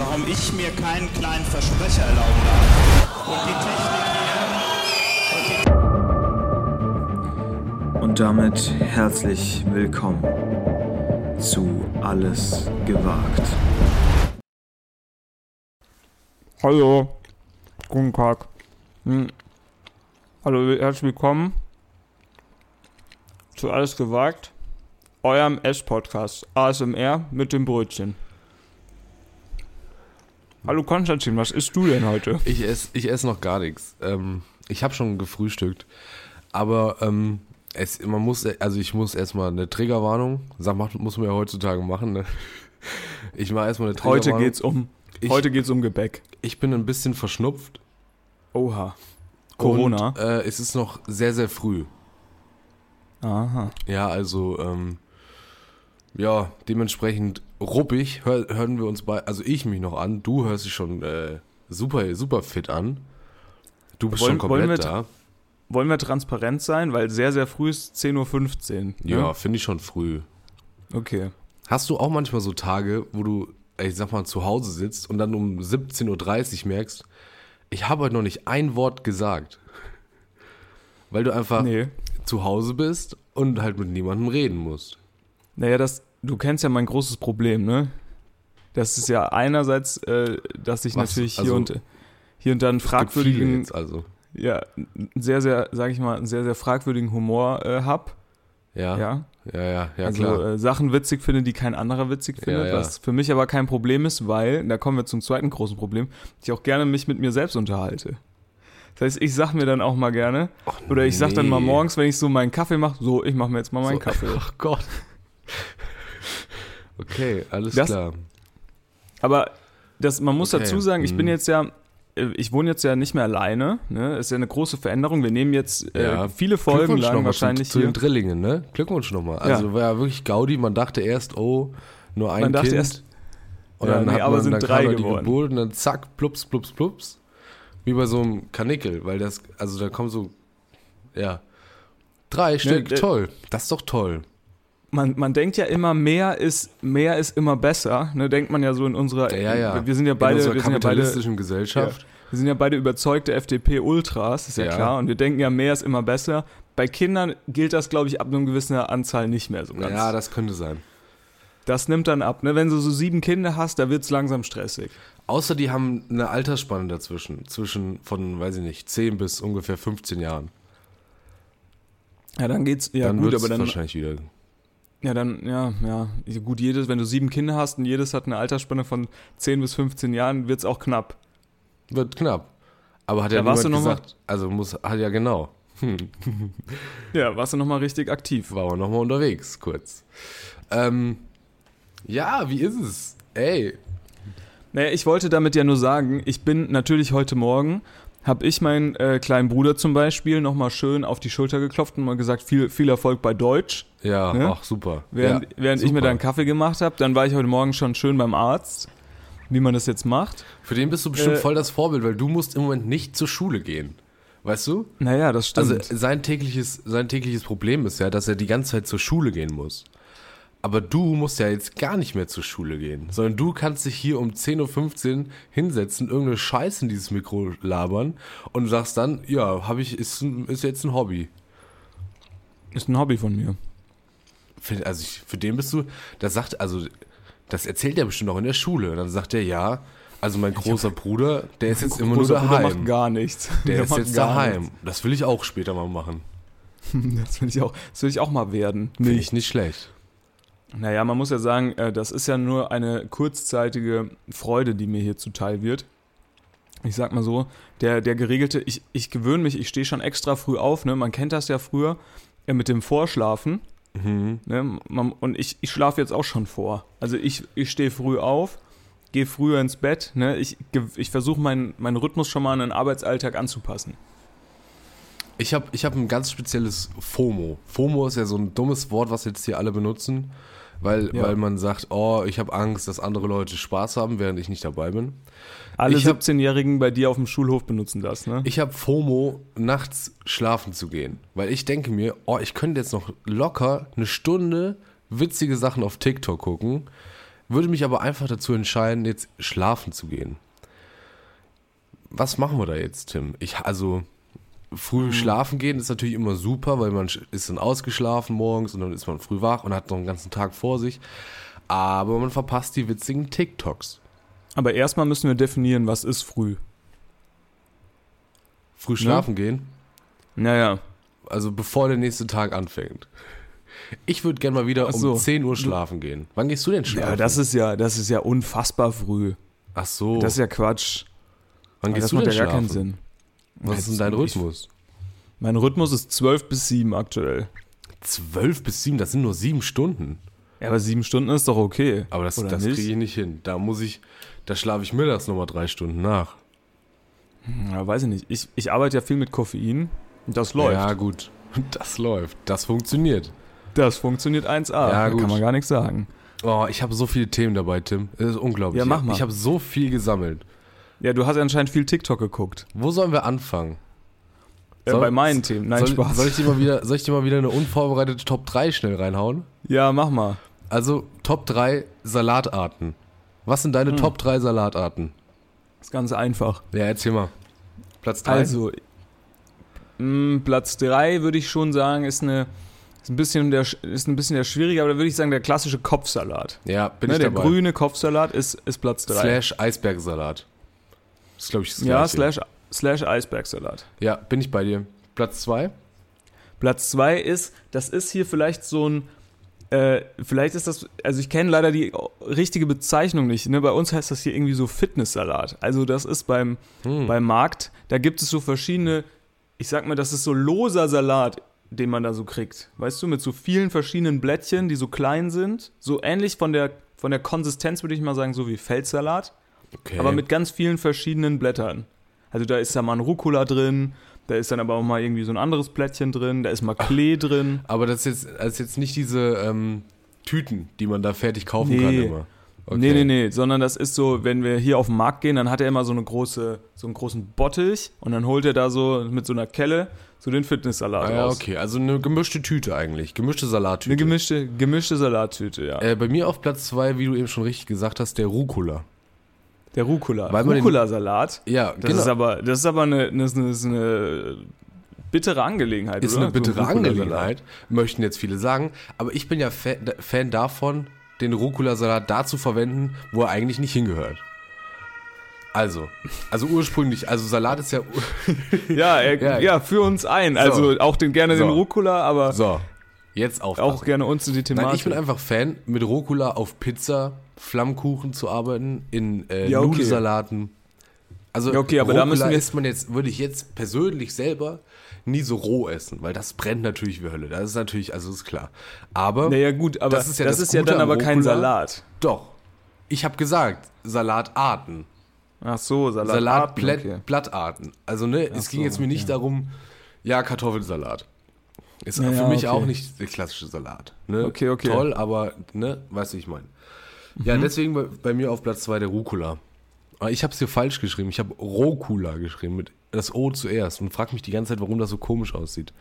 warum ich mir keinen kleinen Versprecher erlauben darf. Und die Technik hier. Und damit herzlich willkommen zu Alles gewagt. Hallo, guten Tag. Hm. Hallo, herzlich willkommen zu Alles gewagt, eurem Ess-Podcast ASMR mit dem Brötchen. Hallo Konstantin, was isst du denn heute? Ich esse ich ess noch gar nichts. Ähm, ich habe schon gefrühstückt, aber ähm, es, man muss, also ich muss erstmal eine Triggerwarnung, sag, muss man ja heutzutage machen. Ne? Ich mache erstmal eine Triggerwarnung. Heute geht's um, Ich- heute geht's um Gebäck. Ich bin ein bisschen verschnupft. Oha. Corona. Und, äh, es ist noch sehr, sehr früh. Aha. Ja, also, ähm, ja, dementsprechend ruppig hör, hören wir uns bei, also ich mich noch an, du hörst dich schon äh, super, super fit an. Du bist Wollen- schon wollen komplett wir da. Wollen wir transparent sein, weil sehr, sehr früh ist 10.15 Uhr. Ja, ne? finde ich schon früh. Okay. Hast du auch manchmal so Tage, wo du, ich sag mal, zu Hause sitzt und dann um 17.30 Uhr merkst, ich habe heute noch nicht ein Wort gesagt. Weil du einfach Nee. zu Hause bist und halt mit niemandem reden musst. Naja, das, du kennst ja mein großes Problem, ne? Das ist ja einerseits, äh, dass ich Was? natürlich hier Also, und hier und da einen Es gibt viele fragwürdigen, also. ja, sehr, sehr, sag ich mal, einen sehr, sehr fragwürdigen Humor äh, hab. Ja, ja, Ja. ja, ja, ja also klar. äh, Sachen witzig finde, die kein anderer witzig findet, ja. was für mich aber kein Problem ist, weil, da kommen wir zum zweiten großen Problem, ich auch gerne mich mit mir selbst unterhalte. Das heißt, ich sag mir dann auch mal gerne, oder ich sag dann mal nee. morgens, wenn ich so meinen Kaffee mache, so, ich mache mir jetzt mal meinen So, Kaffee. Ach Gott. Okay, alles Das- klar. Aber das, man muss Okay, dazu sagen, ich bin mhm. jetzt ja, äh, ich wohne jetzt ja nicht mehr alleine. Ne? Ist ja eine große Veränderung. Wir nehmen jetzt äh, Ja. viele Folgen lang nochmal wahrscheinlich zu, zu den Drillingen, ne? Glückwunsch nochmal. Also war ja wirklich Gaudi, man dachte erst, oh, nur ein Man dachte Kind. erst, und ja, dann nee, hat aber man, sind dann drei kam da die geworden. Geburt und dann zack, plups, plups, plups. Wie bei so einem Kanickel, weil das, also da kommen so, ja, drei Stück, äh, toll. Das ist doch toll. Man, man denkt ja immer, mehr ist, mehr ist immer besser. Ne? Denkt man ja so in unserer, Ja, ja. wir sind ja In beide, unserer wir sind ja beide, kapitalistischen Gesellschaft. wir sind ja beide überzeugte FDP-Ultras, ist ja, Ja. klar. Und wir denken ja, mehr ist immer besser. Bei Kindern gilt das, glaube ich, ab einer gewissen Anzahl nicht mehr so ganz. Ja, das könnte sein. das nimmt dann ab. Ne? Wenn du so sieben Kinder hast, da wird es langsam stressig. Außer die haben eine Altersspanne dazwischen. Zwischen von, weiß ich nicht, 10 bis ungefähr 15 Jahren. Ja, dann geht's. Ja, dann gut, aber es dann wahrscheinlich wieder. Ja, dann, ja, ja. Gut, jedes, wenn du sieben Kinder hast und jedes hat eine Altersspanne von 10 bis 15 Jahren, wird's auch knapp. Wird knapp. Aber hat ja, Ja, warst du noch mal- gesagt. Also muss, hat ja genau. Hm, Ja, warst du nochmal richtig aktiv. war auch nochmal unterwegs, kurz. Ähm, ja, wie ist es? Ey, Naja, ich wollte damit ja nur sagen, ich bin natürlich heute Morgen, habe ich meinen äh, kleinen Bruder zum Beispiel nochmal schön auf die Schulter geklopft und mal gesagt, viel, viel Erfolg bei Deutsch. ja, Ne? ach super. Während, ja, während ich mir super. da einen Kaffee gemacht habe, dann war ich heute Morgen schon schön beim Arzt, wie man das jetzt macht. Für den bist du bestimmt Äh, voll das Vorbild, weil du musst im Moment nicht zur Schule gehen. Weißt du? Naja, das stimmt. Also sein tägliches, sein tägliches Problem ist ja, dass er die ganze Zeit zur Schule gehen muss. Aber du musst ja jetzt gar nicht mehr zur Schule gehen, sondern du kannst dich hier um 10.15 Uhr hinsetzen, irgendeine Scheiße in dieses Mikro labern und sagst dann, ja, habe ich, ist, ist jetzt ein Hobby. ist ein Hobby von mir. Für, also ich, für den bist du, das sagt, also das erzählt er bestimmt auch in der Schule. Und dann sagt er, ja, also mein großer Bruder, der ist jetzt immer nur Großer Bruder daheim. macht gar nichts. Der ist macht jetzt daheim. nichts. Das will ich auch später mal machen. Das will ich auch, das will ich auch mal werden. Finde ich nicht schlecht. Naja, man muss ja sagen, äh, das ist ja nur eine kurzzeitige Freude, die mir hier zuteil wird. Ich sag mal so, der, der geregelte, ich, ich gewöhne mich, ich stehe schon extra früh auf, ne? Man kennt das ja früher äh, mit dem Vorschlafen. Mhm. Ne? Man, und ich, ich schlafe jetzt auch schon vor. Also ich, ich stehe früh auf, gehe früher ins Bett. Ne? Ich, ich versuche meinen meinen Rhythmus schon mal an den Arbeitsalltag anzupassen. Ich habe ich hab ein ganz spezielles FOMO. FOMO ist ja so ein dummes Wort, was jetzt hier alle benutzen, weil, Ja. weil man sagt, oh, ich habe Angst, dass andere Leute Spaß haben, während ich nicht dabei bin. Alle Ich hab- 17-Jährigen bei dir auf dem Schulhof benutzen das, ne? Ich habe FOMO, nachts schlafen zu gehen, weil ich denke mir, oh, ich könnte jetzt noch locker eine Stunde witzige Sachen auf TikTok gucken. würde mich aber einfach dazu entscheiden, jetzt schlafen zu gehen. Was machen wir da jetzt, Tim? Ich, also, früh Hm. schlafen gehen ist natürlich immer super, weil man ist dann ausgeschlafen morgens und dann ist man früh wach und hat noch einen ganzen Tag vor sich. Aber man verpasst die witzigen TikToks. Aber erstmal müssen wir definieren, was ist früh. Früh schlafen gehen, Naja, also bevor der nächste Tag anfängt. Ich würde gerne mal wieder Ach so. um 10 Uhr schlafen gehen. Wann gehst du denn schlafen? ja, das ist ja, das ist ja unfassbar früh. Ach so. Das ist ja Quatsch. Wann Aber gehst das du macht denn ja gar schlafen? keinen Sinn. Was ist denn dein Rhythmus? Mein Rhythmus ist 12 bis 7 aktuell. 12 bis 7, das sind nur 7 Stunden. Ja, aber sieben Stunden ist doch okay. Aber das, das kriege ich nicht hin. Da muss ich, da schlafe ich mittags nochmal drei Stunden nach. Ja, weiß ich nicht. Ich, ich arbeite ja viel mit Koffein. Das läuft. Ja, gut. Das läuft. Das funktioniert. Das funktioniert 1A. Ja, da gut. kann man gar nichts sagen. Oh, ich habe so viele Themen dabei, Tim. Das ist unglaublich. Ja, mach mal. Ich habe so viel gesammelt. Ja, du hast ja anscheinend viel TikTok geguckt. Wo sollen wir anfangen? Äh, Soll- bei meinen Themen. Nein, soll, Spaß. Soll ich, dir mal wieder, soll ich dir mal wieder eine unvorbereitete Top 3 schnell reinhauen? ja, mach mal. Also, Top 3 Salatarten. Was sind Hm. deine Top 3 Salatarten? Ist ganz einfach. Ja, erzähl mal. Platz 3? Also, mh, Platz 3 würde ich schon sagen, ist eine. Ist ein, bisschen der, ist ein bisschen der schwierige, aber da würde ich sagen, der klassische Kopfsalat. Ja, bin Ne, ich der dabei. grüne Kopfsalat ist, ist Platz 3. Slash Eisbergsalat. Das ist, glaube ich, das ja, slash, slash Eisbergsalat. Ja, bin ich bei dir. Platz 2? Platz 2 ist, das ist hier vielleicht so ein, äh, vielleicht ist das, also ich kenne leider die richtige Bezeichnung nicht. Ne? Bei uns heißt das hier irgendwie so Fitnesssalat. Also das ist beim, Hm. beim Markt, da gibt es so verschiedene, ich sag mal, das ist so loser Salat, den man da so kriegt. Weißt du, mit so vielen verschiedenen Blättchen, die so klein sind. So ähnlich von der, von der Konsistenz würde ich mal sagen, so wie Feldsalat. Okay. Aber mit ganz vielen verschiedenen Blättern. Also da ist da mal ein Rucola drin, da ist dann aber auch mal irgendwie so ein anderes Blättchen drin, da ist mal Klee drin. Aber das ist jetzt, das ist jetzt nicht diese ähm, Tüten, die man da fertig kaufen Nee. kann immer. Okay. Nee, nee, nee, sondern das ist so, wenn wir hier auf den Markt gehen, dann hat er immer so eine große, so einen großen Bottich und dann holt er da so mit so einer Kelle so den Fitnesssalat Ah, ja, raus. okay. Also eine gemischte Tüte eigentlich. Gemischte Salattüte. Eine gemischte, gemischte Salattüte, ja. äh, bei mir auf Platz 2, wie du eben schon richtig gesagt hast, der Rucola. Der Rucola. Rucola-Salat. Ja, Das ist aber, das ist aber eine, eine, eine, bittere Angelegenheit, Ist oder? eine bittere So ein. Angelegenheit, möchten jetzt viele sagen. Aber ich bin ja Fan, Fan davon, den Rucola-Salat da zu verwenden, wo er eigentlich nicht hingehört. Also, also ursprünglich, also Salat ist ja. Ja, er, Ja. ja, für uns ein. Also auch den, gerne So. den Rucola, aber So, jetzt aufpassen. auch gerne uns in die Thematik. Nein, ich bin einfach Fan, mit Rucola auf Pizza, Flammkuchen zu arbeiten, in äh, Ja, okay. Nudelsalaten. Also Ja, okay, aber da müssen wir- isst man jetzt, würde ich jetzt persönlich selber nie so roh essen, weil das brennt natürlich wie Hölle. Das ist natürlich, also ist klar. Aber naja, gut, aber Das das ist ja ja, das ist ja dann aber kein Rucola. Salat. doch, ich habe gesagt, Salatarten. Ach so, Salat. Salatblattarten. Also ne, es Ach ging so, jetzt mir nicht darum, ja, Kartoffelsalat. Ist Ja, für mich okay. auch nicht der klassische Salat. Ne? Okay, okay. Toll, aber ne, weißt du, ich meine. Ja, Mhm. deswegen bei, bei mir auf Platz 2 der Rucola. Aber ich habe es hier falsch geschrieben. Ich habe Rokula geschrieben mit das O zuerst und frag mich die ganze Zeit, warum das so komisch aussieht.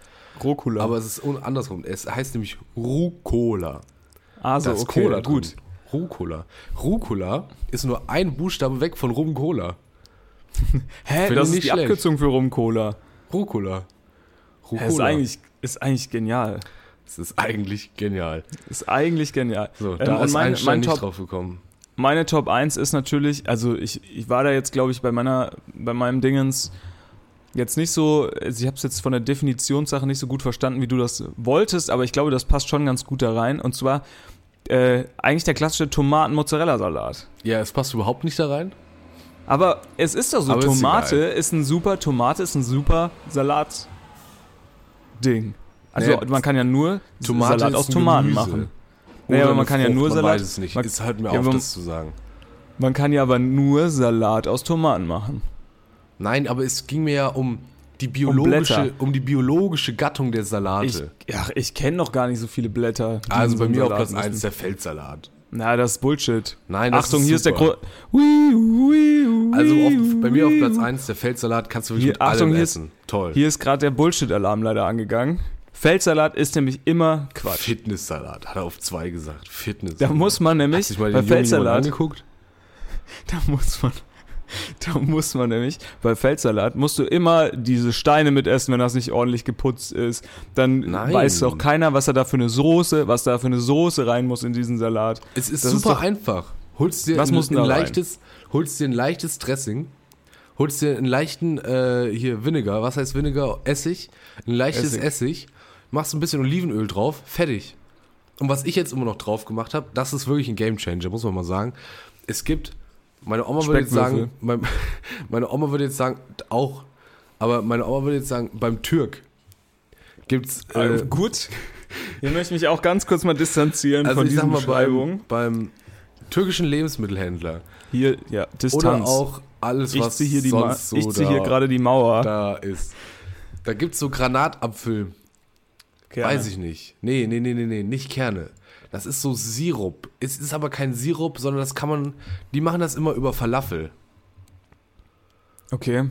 Rucola. Aber es ist andersrum. Es heißt nämlich Rucola. also, Da ist okay, Cola gut. Drin. Rucola. Rucola ist nur ein Buchstabe weg von Rum Cola. Hä, Finde das ist nicht die schlecht. Abkürzung für Rum-Cola. Rucola. Rucola. Hä, Ist eigentlich, ist eigentlich genial. Das ist eigentlich genial. Ist eigentlich genial. So, Ähm, da und ist mein, Einstein mein nicht Top, drauf gekommen. meine Top 1 ist natürlich, also ich, ich war da jetzt, glaube ich, bei meiner, bei meinem Dingens jetzt nicht so, ich habe es jetzt von der Definitionssache nicht so gut verstanden, wie du das wolltest, aber ich glaube, das passt schon ganz gut da rein. Und zwar äh, eigentlich der klassische Tomaten-Mozzarella-Salat. Ja, es passt überhaupt nicht da rein. Aber es ist doch so, Aber ist Tomate egal. ist, ein super, Tomate ist ein super Salat-Ding. Also Naja, man kann ja nur Salat ist aus Tomaten Gemüse. machen. Naja, aber man kann ja nur man Salat- weiß es nicht. man- es hört mir Ja, auf, man- das zu sagen. Man kann ja aber nur Salat aus Tomaten machen. Nein, aber es ging mir ja um die biologische, Blätter. um, die biologische Gattung der Salate. Ich, ja, ich kenne noch gar nicht so viele Blätter. also so bei mir auf Salat Platz müssen. 1 der Feldsalat. Na, das ist Bullshit. Nein, das Achtung, ist hier ist der. Grund. Also auf, bei mir auf Platz 1 der Feldsalat kannst du wirklich Hier- mit allem Achtung, hier ist- essen. Toll. Hier ist gerade der Bullshit-Alarm leider angegangen. Feldsalat ist nämlich immer Quatsch. Fitnesssalat, hat er auf zwei gesagt. Fitnesssalat. Da muss man Hast nämlich du dich mal bei Feldsalat, angeguckt? da muss man, da muss man nämlich bei Feldsalat musst du immer diese Steine mitessen, wenn das nicht ordentlich geputzt ist. Dann Nein. weiß auch keiner, was er da für eine Soße, was da für eine Soße rein muss in diesen Salat. Es ist Das ist super doch- einfach. Holst dir Was ein, ein leichtes, holst dir ein leichtes Dressing, holst dir einen leichten äh, hier Vinegar, was heißt Vinegar? Essig, ein leichtes Essig. Essig. Machst ein bisschen Olivenöl drauf, fertig. Und was ich jetzt immer noch drauf gemacht habe, das ist wirklich ein Gamechanger, muss man mal sagen. Es gibt, meine Oma würde jetzt sagen, mein, meine Oma würde jetzt sagen, auch, aber meine Oma würde jetzt sagen, beim Türk gibt's äh, gut. Hier möchte ich mich auch ganz kurz mal distanzieren also von ich sag diesen mal Beschreibungen. beim, beim türkischen Lebensmittelhändler Hier, ja, oder Distanz. auch alles, ich was ziehe hier, die Ma- sonst so ich zieh da, hier gerade die Mauer. da ist. Da gibt's so Granatapfel, Kerne. weiß ich nicht. Nee, nee, nee, nee, nee, nicht Kerne. Das ist so Sirup. Es ist aber kein Sirup, sondern das kann man, die machen das immer über Falafel. Okay.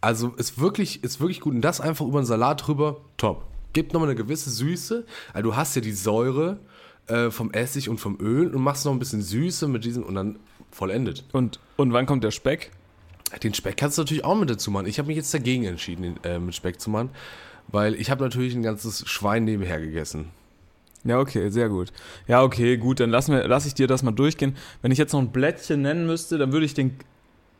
Also ist wirklich, ist wirklich gut. Und das einfach über einen Salat drüber, top. Gibt nochmal eine gewisse Süße. Also du hast ja die Säure äh, vom Essig und vom Öl und machst noch ein bisschen Süße mit diesem und dann vollendet. Und, und wann kommt der Speck? Den Speck kannst du natürlich auch mit dazu machen. Ich habe mich jetzt dagegen entschieden, den, äh, mit Speck zu machen, weil ich habe natürlich ein ganzes Schwein nebenher gegessen. Ja, okay, sehr gut. Ja, okay, gut, dann lass, mir, lass ich dir das mal durchgehen. Wenn ich jetzt noch ein Blättchen nennen müsste, dann würde ich den,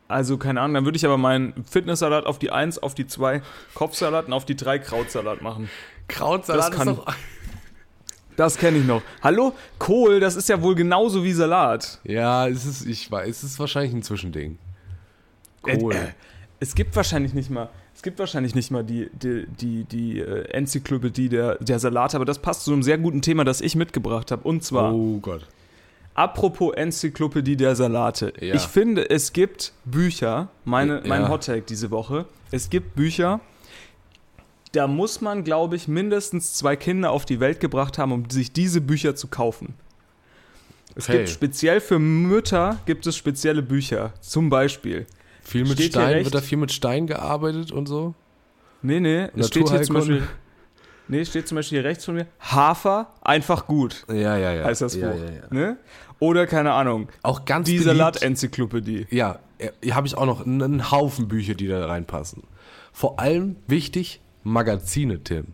also keine Ahnung, dann würde ich aber meinen Fitnesssalat auf die 1, auf die 2 Kopfsalat und auf die 3 Krautsalat machen. Krautsalat Das kann- ist doch... Das kenne ich noch. Hallo? Kohl, das ist ja wohl genauso wie Salat. Ja, es ist, ich weiß, es ist wahrscheinlich ein Zwischending. Kohl. Äh, äh, es gibt wahrscheinlich nicht mal, gibt wahrscheinlich nicht mal die, die, die, die äh, Enzyklopädie der, der Salate, aber das passt zu einem sehr guten Thema, das ich mitgebracht habe. Und zwar, oh Gott. apropos Enzyklopädie der Salate. Ja. Ich finde, es gibt Bücher, meine, Ja. mein Hot Take diese Woche, es gibt Bücher, da muss man, glaube ich, mindestens zwei Kinder auf die Welt gebracht haben, um sich diese Bücher zu kaufen. Es Okay. gibt speziell für Mütter gibt es spezielle Bücher. Zum Beispiel. Viel mit Steht Stein, wird da viel mit Stein gearbeitet und so? Nee, nee, es steht hier zum? Beispiel. Nee, steht zum Beispiel hier rechts von mir. Hafer, einfach gut, Ja, ja, ja. heißt das Buch. ja, ja, ja. Ne? Oder keine Ahnung. Auch ganz Die Salat-Enzyklopädie. Ja, hier habe ich auch noch einen, einen Haufen Bücher, die da reinpassen. Vor allem wichtig, Magazine, Tim.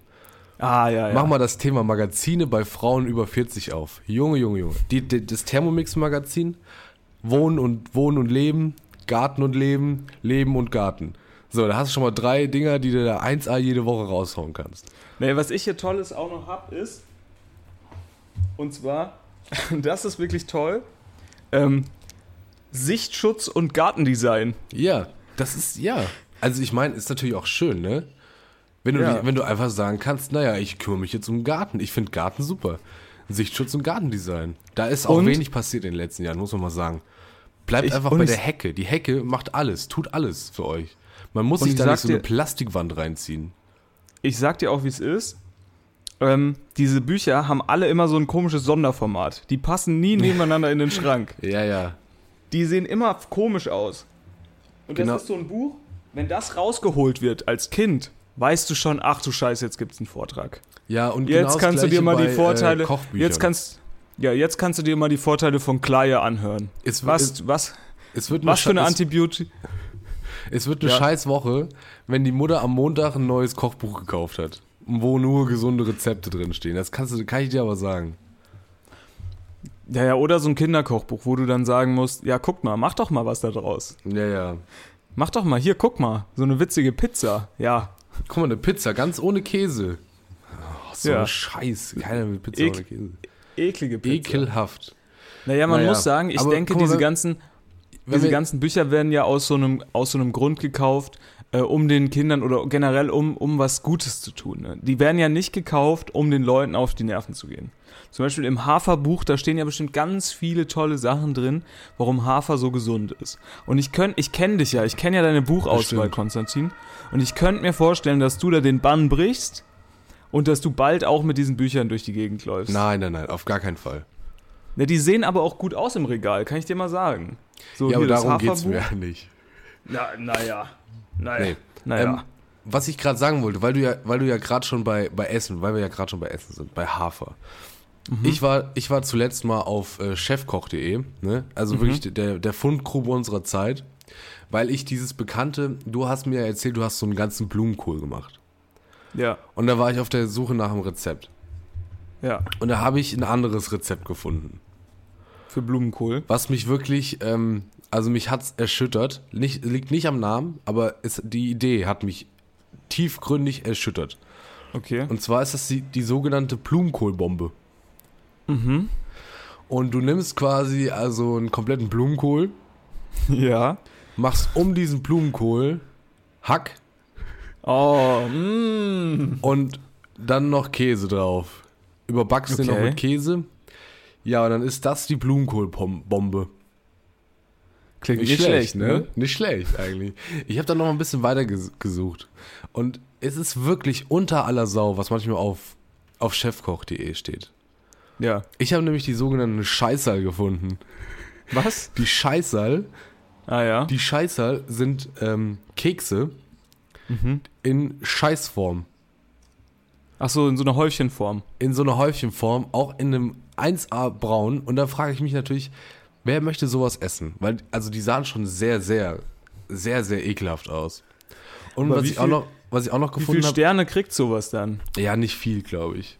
Ah, ja, ja. Mach mal das Thema Magazine bei Frauen über 40 auf. Junge, Junge, Junge. Die, die, das Thermomix-Magazin, Wohnen und Wohnen und Leben, Garten und Leben, Leben und Garten. So, da hast du schon mal drei Dinger, die du da 1A jede Woche raushauen kannst. Nee, was ich hier Tolles auch noch hab, ist. Und zwar, das ist wirklich toll. Ähm, Sichtschutz und Gartendesign. Ja, das ist, ja. Also ich meine, ist natürlich auch schön, ne? Wenn du, Ja. wenn du einfach sagen kannst, naja, ich kümmere mich jetzt um Garten. Ich finde Garten super. Sichtschutz und Gartendesign. Da ist auch Und? wenig passiert in den letzten Jahren, muss man mal sagen. Bleibt Ich- einfach bei der Hecke. Die Hecke macht alles, tut alles für euch. Man muss sich ich da nicht so eine dir- Plastikwand reinziehen. Ich sag dir auch, wie es ist. Ähm, diese Bücher haben alle immer so ein komisches Sonderformat. Die passen nie nebeneinander in den Schrank. Ja, ja. Die sehen immer komisch aus. Und Genau. das ist so ein Buch, wenn das rausgeholt wird als Kind, weißt du schon, ach du Scheiße, jetzt gibt's einen Vortrag. Ja, und Jetzt genau kannst du dir mal die bei, Vorteile. Äh, jetzt kannst ja, jetzt kannst du dir mal die Vorteile von Kleie anhören. es, Was, Es, was, es wird was für eine Antibiotik? Es, es wird eine Ja. scheiß Woche, wenn die Mutter am Montag ein neues Kochbuch gekauft hat. Wo nur gesunde Rezepte drinstehen. Das kannst du, kann ich dir aber sagen. Ja, ja, oder so ein Kinderkochbuch, wo du dann sagen musst, ja, guck mal, mach doch mal was da draus. Ja, ja. Mach doch mal, hier, guck mal, so eine witzige Pizza. Ja, Guck mal, eine Pizza, ganz ohne Käse. Oh, so Ja. ein Scheiß. Keiner will Pizza Ek- ohne Käse. Eklige Pizza. Ekelhaft. Naja, man Naja, muss sagen, ich aber denke, mal, diese ganzen, diese ganzen Bücher werden ja aus so einem, aus so einem Grund gekauft, äh, um den Kindern oder generell um, um was Gutes zu tun. Ne? Die werden ja nicht gekauft, um den Leuten auf die Nerven zu gehen. Zum Beispiel im Haferbuch, da stehen ja bestimmt ganz viele tolle Sachen drin, warum Hafer so gesund ist. Und ich könnt, ich kenne dich ja, ich kenne ja deine Buchauswahl. Konstantin. Und ich könnte mir vorstellen, dass du da den Bann brichst und dass du bald auch mit diesen Büchern durch die Gegend läufst. Nein, nein, nein, auf gar keinen Fall. Ne, die sehen aber auch gut aus im Regal, kann ich dir mal sagen. So, ja, aber darum geht's mir nicht. Na, naja. Naja. Nee. Naja. Ähm, was ich gerade sagen wollte, weil du ja, weil du ja gerade schon bei, bei Essen, weil wir ja gerade schon bei Essen sind, bei Hafer. Ich, war, ich war zuletzt mal auf äh, chefkoch.de, ne? also wirklich der, der Fundgrube unserer Zeit, weil ich dieses bekannte, du hast mir ja erzählt, du hast so einen ganzen Blumenkohl gemacht. Ja, Und da war ich auf der Suche nach einem Rezept. ja. Und da habe ich ein anderes Rezept gefunden. Für Blumenkohl. Was mich wirklich, ähm, also mich hat's erschüttert. Nicht, liegt nicht am Namen, aber es, die Idee hat mich tiefgründig erschüttert. Okay. Und zwar ist das die, die sogenannte Blumenkohlbombe. Und du nimmst quasi also einen kompletten Blumenkohl, Ja. machst um diesen Blumenkohl Hack Oh, mm. und dann noch Käse drauf. Überbackst den noch Okay. mit Käse. Ja, und dann ist das die Blumenkohlbombe. Klingt Nicht, schlecht, ne? Nicht schlecht eigentlich. Ich habe dann noch ein bisschen weiter ges gesucht. Und es ist wirklich unter aller Sau, was manchmal auf, auf chefkoch.de steht. Ja. Ich habe nämlich die sogenannten Scheißal gefunden. Was? Die Scheißal, Ah ja. die Scheißal sind ähm, Kekse Mhm. in Scheißform. Ach so, in so einer Häufchenform. In so einer Häufchenform, auch in einem 1A braun. Und da frage ich mich natürlich, wer möchte sowas essen? Weil, also die sahen schon sehr, sehr, sehr, sehr ekelhaft aus. Und Aber was wie ich, auch noch, was ich auch noch Wie gefunden viele habe. Sterne kriegt sowas dann? Ja, nicht viel, glaube ich.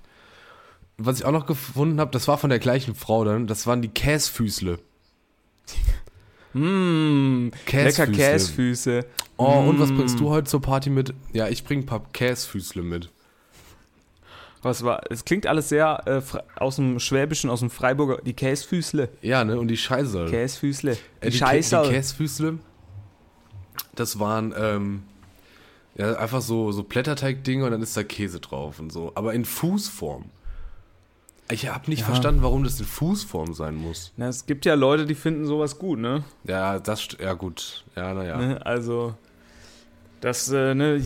Was ich auch noch gefunden habe, das war von der gleichen Frau dann, das waren die Käsfüßle. Mmh, Käsfüßle. lecker Käsfüße. Oh, und was Mm. bringst du heute zur Party mit? Ja, ich bring ein paar Käsfüßle mit. Was war? Es klingt alles sehr äh, aus dem Schwäbischen, aus dem Freiburger. Die Käsfüßle. Ja, ne? Und die Scheiße. Käsfüßle. Die, Äh, die, Scheiße. Kä- die Käsfüßle, das waren ähm, ja, einfach so, so Blätterteig-Dinge und dann ist da Käse drauf und so. Aber in Fußform. Ich habe nicht Ja. verstanden, warum das in Fußform sein muss. Na, es gibt ja Leute, die finden sowas gut, ne? Ja, das, ja gut. Ja, naja. ne? Also, das, äh, ne,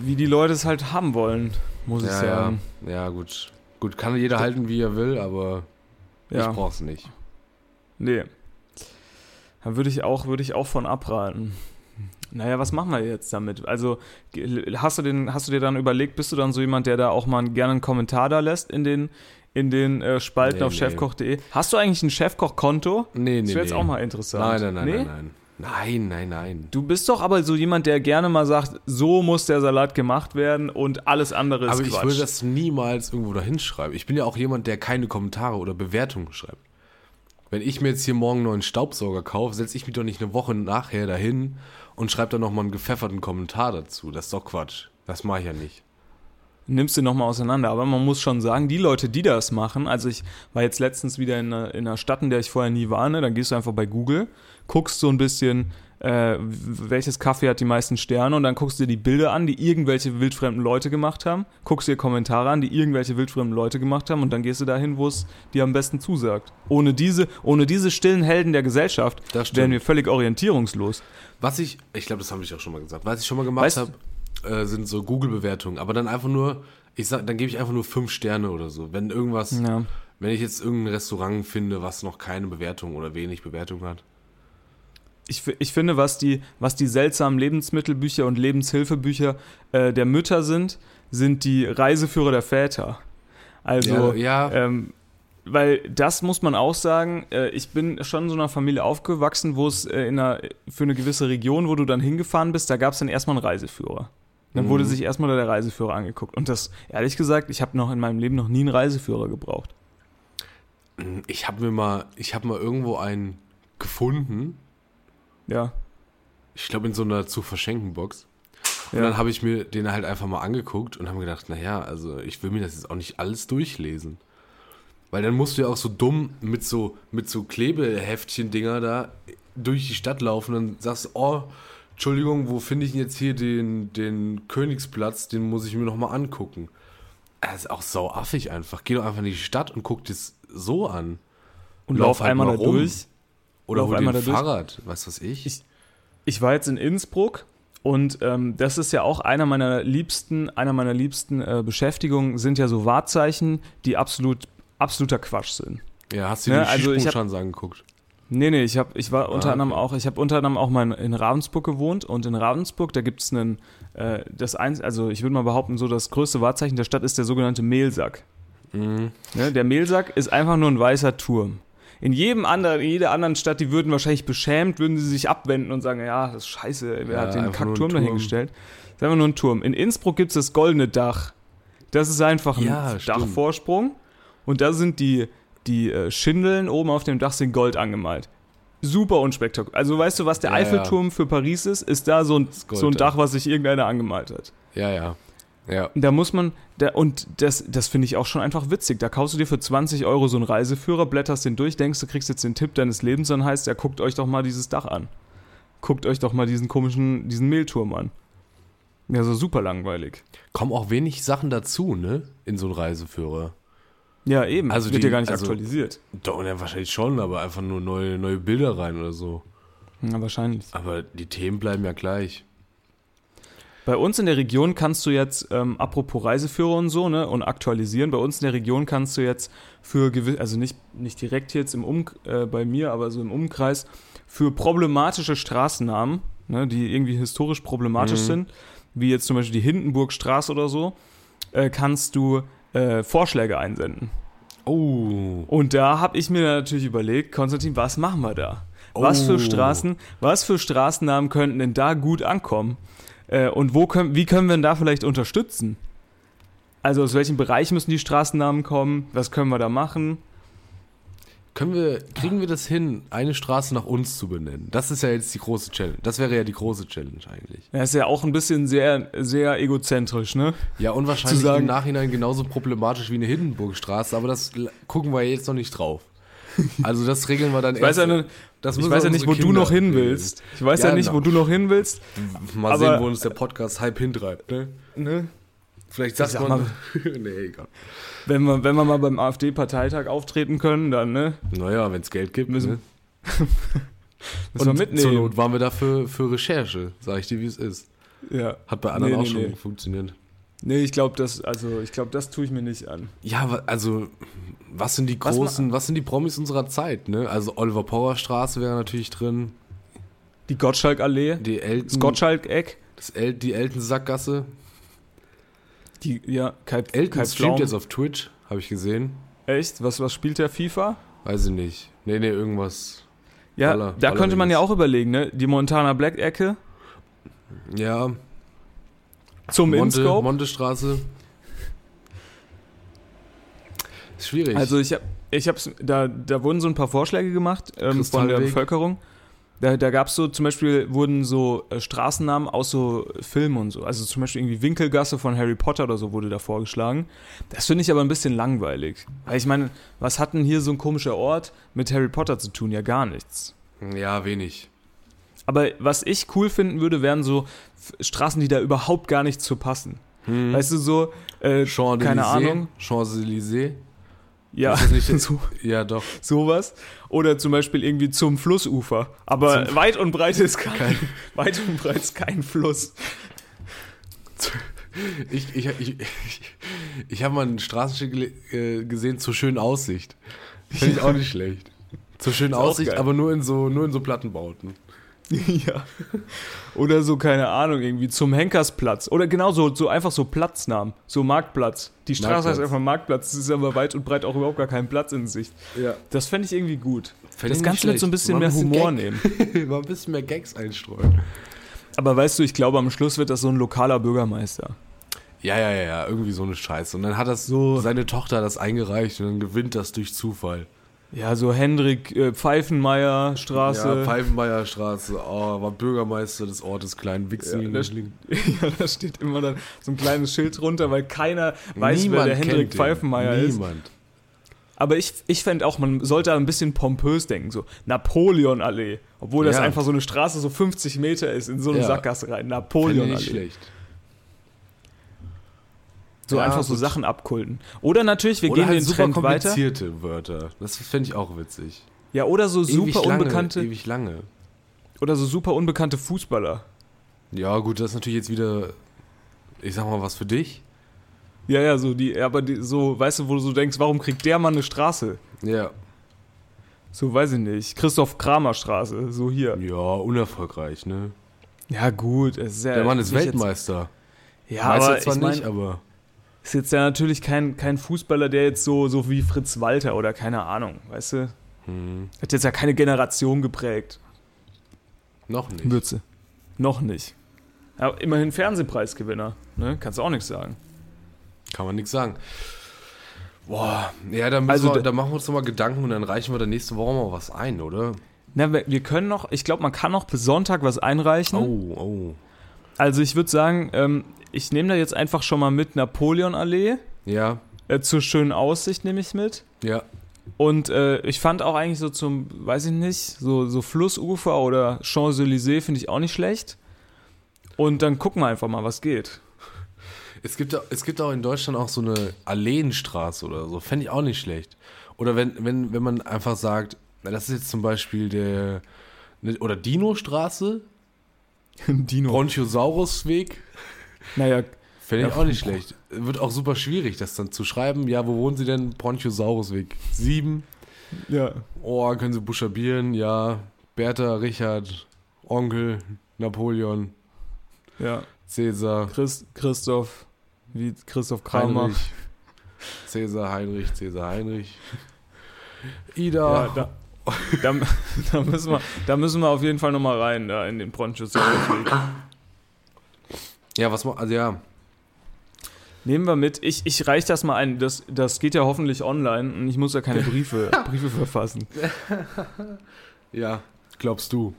wie die Leute es halt haben wollen, muss ich Ja, ja, sagen. ja, gut. Gut, kann jeder halten, wie er will, aber Ja, ich brauch's nicht. nee. Da würde ich auch, würde ich auch von abraten. Naja, was machen wir jetzt damit? Also, hast du, den, hast du dir dann überlegt, bist du dann so jemand, der da auch mal gerne einen Kommentar da lässt in den, in den äh, Spalten Nee, auf nee. chefkoch.de? Hast du eigentlich ein Chefkoch-Konto? Nee, nee, Das wäre jetzt nee. auch mal interessant. Nein, nein, nein, Nee? nein, nein. Nein, nein, nein. Du bist doch aber so jemand, der gerne mal sagt, so muss der Salat gemacht werden und alles andere ist Aber ich Quatsch. würde das niemals irgendwo dahin schreiben. Ich bin ja auch jemand, der keine Kommentare oder Bewertungen schreibt. Wenn ich mir jetzt hier morgen einen neuen Staubsauger kaufe, setze ich mich doch nicht eine Woche nachher dahin und schreibe dann nochmal einen gepfefferten Kommentar dazu. Das ist doch Quatsch. Das mache ich ja nicht. Nimmst du nochmal auseinander. Aber man muss schon sagen, die Leute, die das machen, also ich war jetzt letztens wieder in einer, in einer Stadt, in der ich vorher nie war, ne? dann gehst du einfach bei Google, guckst so ein bisschen, äh, welches Kaffee hat die meisten Sterne und dann guckst du dir die Bilder an, die irgendwelche wildfremden Leute gemacht haben, guckst dir Kommentare an, die irgendwelche wildfremden Leute gemacht haben und dann gehst du dahin, wo es dir am besten zusagt. Ohne diese, ohne diese stillen Helden der Gesellschaft wären wir völlig orientierungslos. Was ich, ich glaube, das habe ich auch schon mal gesagt. Was ich schon mal gemacht habe, äh, sind so Google-Bewertungen. Aber dann einfach nur, ich sag, dann gebe ich einfach nur fünf Sterne oder so. Wenn irgendwas, Ja. wenn ich jetzt irgendein Restaurant finde, was noch keine Bewertung oder wenig Bewertung hat. Ich, ich finde, was die, was die seltsamen Lebensmittelbücher und Lebenshilfebücher äh, der Mütter sind, sind die Reiseführer der Väter. Also, Ja, ja. Ähm, weil das muss man auch sagen, äh, ich bin schon in so einer Familie aufgewachsen, wo es äh, in einer, für eine gewisse Region, wo du dann hingefahren bist, da gab es dann erstmal einen Reiseführer. Dann Mhm. wurde sich erstmal der Reiseführer angeguckt. Und das, ehrlich gesagt, ich habe noch in meinem Leben noch nie einen Reiseführer gebraucht. Ich habe mir mal, ich habe mal irgendwo einen gefunden. Ja. Ich glaube in so einer zu verschenken Box. Und Ja. dann habe ich mir den halt einfach mal angeguckt und habe gedacht, naja, also ich will mir das jetzt auch nicht alles durchlesen. Weil dann musst du ja auch so dumm mit so, mit so Klebeheftchen-Dinger da durch die Stadt laufen und sagst, oh, Entschuldigung, wo finde ich denn jetzt hier den, den Königsplatz? Den muss ich mir nochmal angucken. Das ist auch sau affig einfach. Geh doch einfach in die Stadt und guck das so an. Und Lauf lauf halt einmal mal da rum. durch. Oder Lauf hol dir einmal ein da durch. Fahrrad, weißt was ich? Ich- Ich war jetzt in Innsbruck und ähm, das ist ja auch einer meiner liebsten, einer meiner liebsten äh, Beschäftigungen sind ja so Wahrzeichen, die absolut absoluter Quatsch sind. ja, hast du Ne, dir die also Skisprungschanze angeguckt? Nee, nee, ich, hab, ich war unter Ah, anderem okay. auch, ich habe unter anderem auch mal in, Ravensburg gewohnt und in Ravensburg, da gibt es einen, äh, das eins, also ich würde mal behaupten, so das größte Wahrzeichen der Stadt ist der sogenannte Mehlsack. Mhm. Ne? Der Mehlsack ist einfach nur ein weißer Turm. In jedem anderen, in jeder anderen Stadt, die würden wahrscheinlich beschämt, würden sie sich abwenden und sagen, ja, das ist scheiße, wer Ja, hat den Kackturm Turm. dahingestellt? Das ist einfach nur ein Turm. In Innsbruck gibt es das goldene Dach. Das ist einfach ein Ja. Dachvorsprung. Und da sind die, die äh, Schindeln oben auf dem Dach sind Gold angemalt. Super unspektakulär. Also weißt du, was der Ja, ja. Eiffelturm für Paris ist? Ist da so ein, Gold, so ein ja. Dach, was sich irgendeiner angemalt hat. Ja, ja. Ja. Da muss man, da, und das, das finde ich auch schon einfach witzig. Da kaufst du dir für 20 Euro so einen Reiseführer, blätterst den durch, denkst, du kriegst jetzt den Tipp deines Lebens, dann heißt ja, guckt euch doch mal dieses Dach an. Guckt euch doch mal diesen komischen, diesen Mehlturm an. Ja, so super langweilig. Kommen auch wenig Sachen dazu, ne? In so einen Reiseführer. Ja, eben. Also Wird die- ja gar nicht also- aktualisiert. Doch, ja, wahrscheinlich schon, aber einfach nur neue, neue Bilder rein oder so. Ja, wahrscheinlich. Aber die Themen bleiben ja gleich. Bei uns in der Region kannst du jetzt, ähm, apropos Reiseführer und so, ne, und aktualisieren, bei uns in der Region kannst du jetzt für gewisse, also nicht, nicht direkt jetzt im um, äh, bei mir, aber so im Umkreis, für problematische Straßennamen, ne, die irgendwie historisch problematisch Mhm. sind, wie jetzt zum Beispiel die Hindenburgstraße oder so, äh, kannst du äh, Vorschläge einsenden. Oh. Und da habe ich mir natürlich überlegt, Konstantin, was machen wir da? Was Oh. für Straßen, was für Straßennamen könnten denn da gut ankommen? Äh, und wo können, wie können wir denn da vielleicht unterstützen? Also aus welchem Bereich müssen die Straßennamen kommen? Was können wir da machen? Können wir, kriegen wir das hin, eine Straße nach uns zu benennen? Das ist ja jetzt die große Challenge. Das wäre ja die große Challenge eigentlich. Das ist ja auch ein bisschen sehr, sehr egozentrisch, ne? Ja, und wahrscheinlich sagen- im Nachhinein genauso problematisch wie eine Hindenburgstraße, aber das gucken wir jetzt noch nicht drauf. Also das regeln wir dann Ich weiß ja, nicht- das ich weiß ja nicht, wo du Kinder noch hin willst. Ich weiß ja, Ja, nicht, wo na. du noch hin willst. Mal sehen, wo uns der Podcast halb hintreibt, ne? Ne? Vielleicht sagt sag man. mal- nee, egal. Wenn, wir, wenn wir mal beim AfD-Parteitag auftreten können, dann ne, Naja, wenn es Geld gibt. Müssen- ne? müssen wir mitnehmen. zur Not waren wir dafür für Recherche, sag ich dir, wie es ist. ja. Hat bei anderen Nee, auch nee, schon nee. funktioniert. Nee, ich glaube, das, also ich glaube, das tue ich mir nicht an. Ja, also, was sind die Was großen, was, sind die Promis unserer Zeit, ne? Also Oliver Power Straße wäre natürlich drin. Die Gottschalk-Allee, Die Elton, das Gottschalk-Eck, das El, die Elton Sackgasse. Die, ja, Kai, Elton Kai streamt Pflaum. jetzt auf Twitch, habe ich gesehen. Echt? Was, was spielt der FIFA? Weiß ich nicht. Nee, nee, irgendwas. Ja, Baller- da könnte man ja auch überlegen, ne? Die Montana Black-Ecke Ja, zum Monte, InScope. Montestraße. Ist schwierig. Also ich hab, ich hab's, da, da wurden so ein paar Vorschläge gemacht ähm, von der. Bevölkerung. Da, da gab es so, zum Beispiel wurden so äh, Straßennamen aus so Filmen und so. Also zum Beispiel irgendwie Winkelgasse von Harry Potter oder so wurde da vorgeschlagen. Das finde ich aber ein bisschen langweilig. Weil ich meine, was hat denn hier so ein komischer Ort mit Harry Potter zu tun? Ja, gar nichts. ja, wenig. Aber was ich cool finden würde, wären so Straßen, die da überhaupt gar nicht zu passen. Hm. Weißt du, so, äh, keine Ahnung. Champs-Élysées. Ja, so, Ja, doch. sowas. Oder zum Beispiel irgendwie zum Flussufer. Aber Zum- weit und breit ist kein, weit und breit ist kein Fluss. Ich, ich, ich, ich, ich habe mal einen Straßenschild äh, gesehen zur schönen Aussicht. Finde ich auch nicht schlecht. Zur schönen Aussicht, aber nur in so, nur in so Plattenbauten. ja. Oder so, keine Ahnung, irgendwie zum Henkersplatz. Oder genau so, so einfach so Platznamen. So Marktplatz. Die Straße Marktplatz. heißt einfach Marktplatz. Das ist aber weit und breit auch überhaupt gar kein Platz in Sicht. Ja. Das fände ich irgendwie gut. Fänd das Ganze mit so ein bisschen Mal mehr bisschen Humor Gag. nehmen. Mal ein bisschen mehr Gags einstreuen. Aber weißt du, ich glaube, am Schluss wird das so ein lokaler Bürgermeister. Ja, ja, ja, ja, irgendwie so eine Scheiße. Und dann hat das So- seine Tochter das eingereicht und dann gewinnt das durch Zufall. Ja, so Hendrik äh, Pfeifenmeier Straße. Ja, Pfeifenmeierstraße, oh, war Bürgermeister des Ortes Klein Ja, da, st- ja, da steht immer dann so ein kleines Schild drunter, weil keiner weiß, wer Niemand der Hendrik. Pfeifenmeier ist. Niemand. Aber ich, ich fände auch, man sollte ein bisschen pompös denken, so Napoleonallee. Obwohl das Ja. einfach so eine Straße so 50 Meter ist, in so eine Ja. Sackgasse rein. Ich nicht Napoleonallee. schlecht. So Ja, einfach so gut. Sachen abkulten. Oder natürlich, wir Oder gehen halt den super Trend weiter. komplizierte Wörter. Das fände ich auch witzig. Ja, oder so ewig super lange, unbekannte, Ewig lange. oder so super unbekannte Fußballer. Ja, gut, das ist natürlich jetzt wieder, ich sag mal, was für dich. Ja, ja, so die, aber die, so, weißt du, wo du so denkst, warum kriegt der Mann eine Straße? Ja. So, weiß ich nicht. Christoph Kramer Straße, so hier. Ja, unerfolgreich, ne? Ja, gut. Es ist ja Der Mann ist Weltmeister. Jetzt, ja, Meister aber zwar ich mein, nicht, aber. Ist jetzt ja natürlich kein, kein Fußballer, der jetzt so, so wie Fritz Walter oder keine Ahnung, weißt du? Hm, Hat jetzt ja keine Generation geprägt. noch nicht. Würze. Noch nicht. Aber immerhin Fernsehpreisgewinner, ne? Kannst du auch nichts sagen. Kann man nichts sagen. Boah, ja, da, müssen Also wir, machen wir uns nochmal Gedanken und dann reichen wir da nächste Woche mal was ein, oder? Na, wir wir können noch, ich glaube, man kann noch bis Sonntag was einreichen. Oh, oh. Also ich würde sagen, ähm, ich nehme da jetzt einfach schon mal mit Napoleonallee. Ja, Äh, zur schönen Aussicht nehme ich mit. ja. Und äh, ich fand auch eigentlich so zum, weiß ich nicht, so, so Flussufer oder Champs-Élysées finde ich auch nicht schlecht. Und dann gucken wir einfach mal, was geht. Es gibt, auch- es gibt auch in Deutschland auch so eine Alleenstraße oder so. Fände ich auch nicht schlecht. Oder wenn, wenn, wenn man einfach sagt, das ist jetzt zum Beispiel der. ne- Oder Dino-Straße, Dino. Bronchiosaurus-Weg. Naja, Fände ich Ja, auch nicht schlecht. Wird auch super schwierig, das dann zu schreiben. Ja, wo wohnen Sie denn? Bronchiosaurus-Weg. Sieben. ja. Oh, können Sie buchstabieren? Ja. Bertha, Richard, Onkel, Napoleon, Ja. Cäsar, Christ, Christoph, wie Christoph Kramer. Heinrich. Cäsar, Heinrich, Cäsar, Heinrich. Ida. Ja, da, da, da, müssen wir, da müssen wir auf jeden Fall nochmal rein, da in den Bronchiosaurus-Weg. Ja, was man, also ja, Nehmen wir mit. Ich, ich reiche das mal ein. Das, das geht ja hoffentlich online und ich muss ja keine Briefe, Briefe verfassen. ja, glaubst du.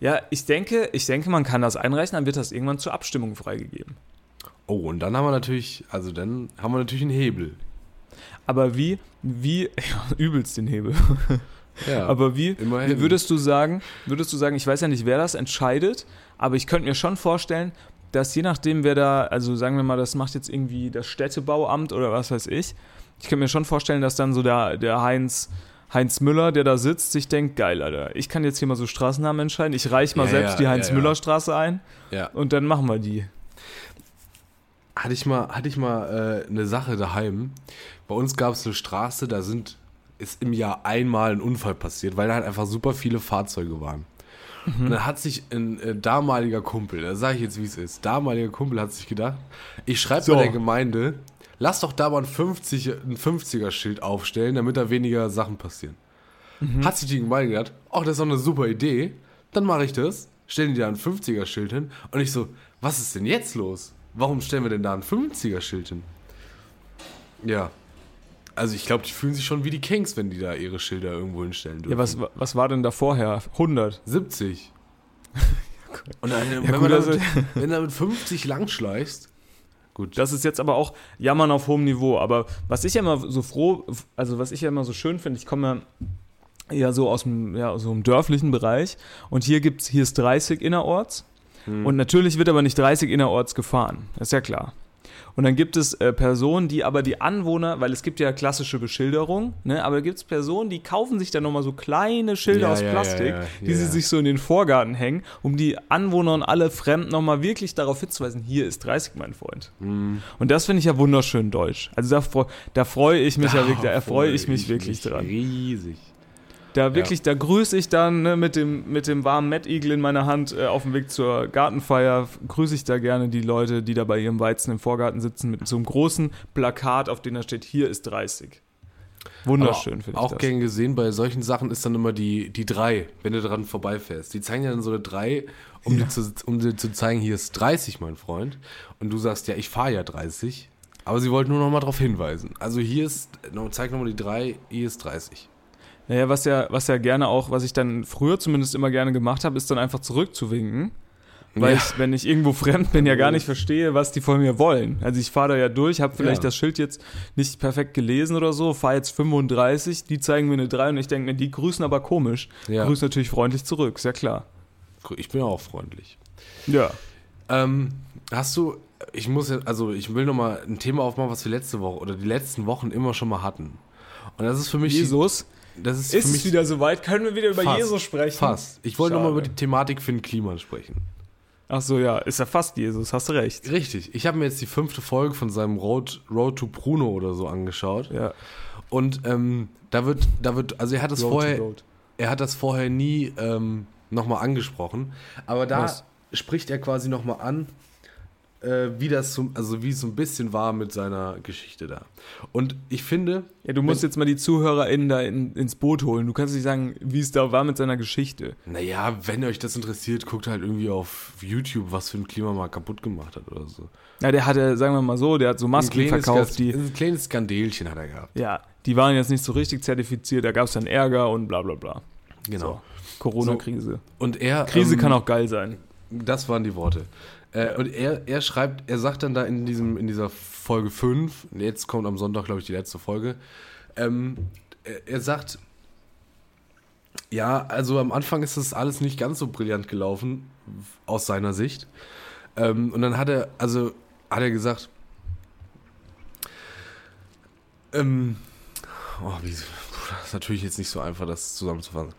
Ja, ich denke, ich denke, man kann das einreichen, dann wird das irgendwann zur Abstimmung freigegeben. Oh, und dann haben wir natürlich, also dann haben wir natürlich einen Hebel. Aber wie, wie, ja, übelst den Hebel. Ja, Aber wie, immerhin. wie würdest du sagen, würdest du sagen, ich weiß ja nicht, wer das entscheidet, aber ich könnte mir schon vorstellen, dass je nachdem, wer da, also sagen wir mal, das macht jetzt irgendwie das Städtebauamt oder was weiß ich, ich könnte mir schon vorstellen, dass dann so der, der Heinz, Heinz Müller, der da sitzt, sich denkt, geil, Alter, ich kann jetzt hier mal so Straßennamen entscheiden, ich reiche mal Ja, selbst ja, die ja, Heinz-Müller-Straße ein ja. und dann machen wir die. Hatte ich mal, hatte ich mal äh, eine Sache daheim. Bei uns gab es eine Straße, da sind, ist im Jahr einmal ein Unfall passiert, weil da halt einfach super viele Fahrzeuge waren. Und dann hat sich ein äh, damaliger Kumpel, da sage ich jetzt, wie es ist, damaliger Kumpel hat sich gedacht, ich schreibe So. bei der Gemeinde, lass doch da mal ein, 50, ein 50er-Schild aufstellen, damit da weniger Sachen passieren. Hat sich die Gemeinde gedacht, ach, das ist doch eine super Idee, dann mache ich das, stellen die da ein 50er-Schild hin und ich so, was ist denn jetzt los? Warum stellen wir denn da ein 50er-Schild hin? Ja. Also ich glaube, die fühlen sich schon wie die Kings, wenn die da ihre Schilder irgendwo hinstellen dürfen. Ja, was, was war denn da vorher? 100. 70. Und dann, wenn, gut, man also- damit, wenn du damit 50 langschleichst, gut. Das ist jetzt aber auch Jammern auf hohem Niveau. Aber was ich ja immer so froh, also was ich ja immer so schön finde, ich komme ja eher so aus dem, ja, so einem dörflichen Bereich und hier gibt's, hier ist 30 innerorts und natürlich wird aber nicht 30 innerorts gefahren. Das ist ja klar. Und dann gibt es äh, Personen, die aber die Anwohner, weil es gibt ja klassische Beschilderung, ne, aber da gibt es Personen, die kaufen sich dann nochmal so kleine Schilder Ja, aus Plastik, ja, ja, die sie sich so in den Vorgarten hängen, um die Anwohner und alle Fremden nochmal wirklich darauf hinzuweisen, hier ist 30, mein Freund. Mhm. Und das finde ich ja wunderschön deutsch. Also da, freu, da freue ich mich ja wirklich, da erfreue ich mich wirklich dran. Riesig. Da wirklich, da grüße ich dann ne, mit, dem, mit dem warmen Mad Eagle in meiner Hand äh, auf dem Weg zur Gartenfeier, grüße ich da gerne die Leute, die da bei ihrem Weizen im Vorgarten sitzen, mit so einem großen Plakat, auf dem da steht, hier ist 30. Wunderschön, finde ich Auch das. gern gesehen, bei solchen Sachen ist dann immer die, die 3, wenn du dran vorbeifährst. Die zeigen ja dann so eine 3, um, dir zu, um dir zu zeigen, hier ist 30, mein Freund. Und du sagst, ja, ich fahre ja 30. Aber sie wollten nur noch mal darauf hinweisen. Also hier ist, zeig nochmal die 3, hier ist 30. Naja, was ja, was ja gerne auch, was ich dann früher zumindest immer gerne gemacht habe, ist dann einfach zurückzuwinken. Weil Ja. ich, wenn ich irgendwo fremd bin, ja gar nicht verstehe, was die von mir wollen. Also ich fahre da ja durch, habe vielleicht Ja. das Schild jetzt nicht perfekt gelesen oder so, fahre jetzt 35, die zeigen mir eine 3 und ich denke mir, die grüßen aber komisch. Ja. Grüßen natürlich freundlich zurück, ist ja klar. Ich bin ja auch freundlich. Ja. Ähm, hast du, ich muss ja, also ich will noch mal ein Thema aufmachen, was wir letzte Woche oder die letzten Wochen immer schon mal hatten. Und das ist für mich, Jesus, das ist, ist es wieder soweit? Können wir wieder über Fast. Jesus sprechen? Fast. Ich wollte noch mal Schade. über die Thematik Finn Kliman sprechen. Ach so, ja, ist ja fast Jesus, hast du recht. Richtig. Ich habe mir jetzt die fünfte Folge von seinem Road, Road to Bruno oder so angeschaut. Ja. Und ähm, da wird, da wird, also er hat das Road vorher, er hat das vorher nie ähm, nochmal angesprochen. Aber da Was? spricht er quasi nochmal an, äh, wie das so, also wie es so ein bisschen war mit seiner Geschichte da. Und ich finde, Ja, du musst jetzt mal die ZuhörerInnen da in, ins Boot holen. Du kannst nicht sagen, wie es da war mit seiner Geschichte. naja, wenn euch das interessiert, guckt halt irgendwie auf YouTube, was für ein Klima mal kaputt gemacht hat oder so. Ja, der hatte, sagen wir mal so, der hat so Masken ein kleines, verkauft, die, ein kleines Skandelchen hat er gehabt. ja, die waren jetzt nicht so richtig zertifiziert, da gab es dann Ärger und bla bla bla. Genau. Corona-Krise. Und er Krise ähm, kann auch geil sein. Das waren die Worte. Äh, Und er, er schreibt, er sagt dann da in, diesem, in dieser Folge 5, jetzt kommt am Sonntag, glaube ich, die letzte Folge, ähm, er, er sagt, ja, also am Anfang ist das alles nicht ganz so brillant gelaufen, aus seiner Sicht. Ähm, und dann hat er, also hat er gesagt, ähm, oh, wie, das ist natürlich jetzt nicht so einfach, das zusammenzufassen.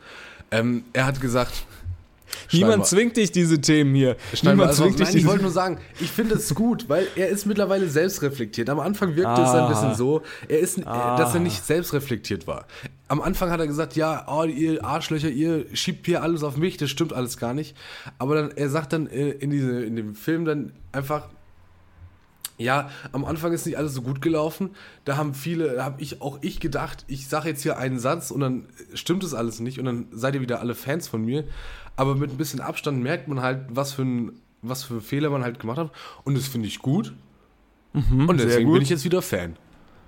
Ähm, er hat gesagt, Niemand zwingt dich, diese Themen hier. Schneiden Niemand also, zwingt dich, nein, ich diese wollte nur sagen, ich finde es gut, weil er ist mittlerweile selbstreflektiert. Am Anfang wirkte es Ah. ein bisschen so, er ist, Ah. dass er nicht selbstreflektiert war. Am Anfang hat er gesagt, ja, oh, ihr Arschlöcher, ihr schiebt hier alles auf mich, das stimmt alles gar nicht. Aber dann, er sagt dann äh, in, diese, in dem Film dann einfach, ja, am Anfang ist nicht alles so gut gelaufen. Da haben viele, da habe ich auch ich gedacht, ich sage jetzt hier einen Satz und dann stimmt es alles nicht und dann seid ihr wieder alle Fans von mir. Aber mit ein bisschen Abstand merkt man halt, was für ein, was für Fehler man halt gemacht hat. Und das finde ich gut. und sehr deswegen gut. bin ich jetzt wieder Fan.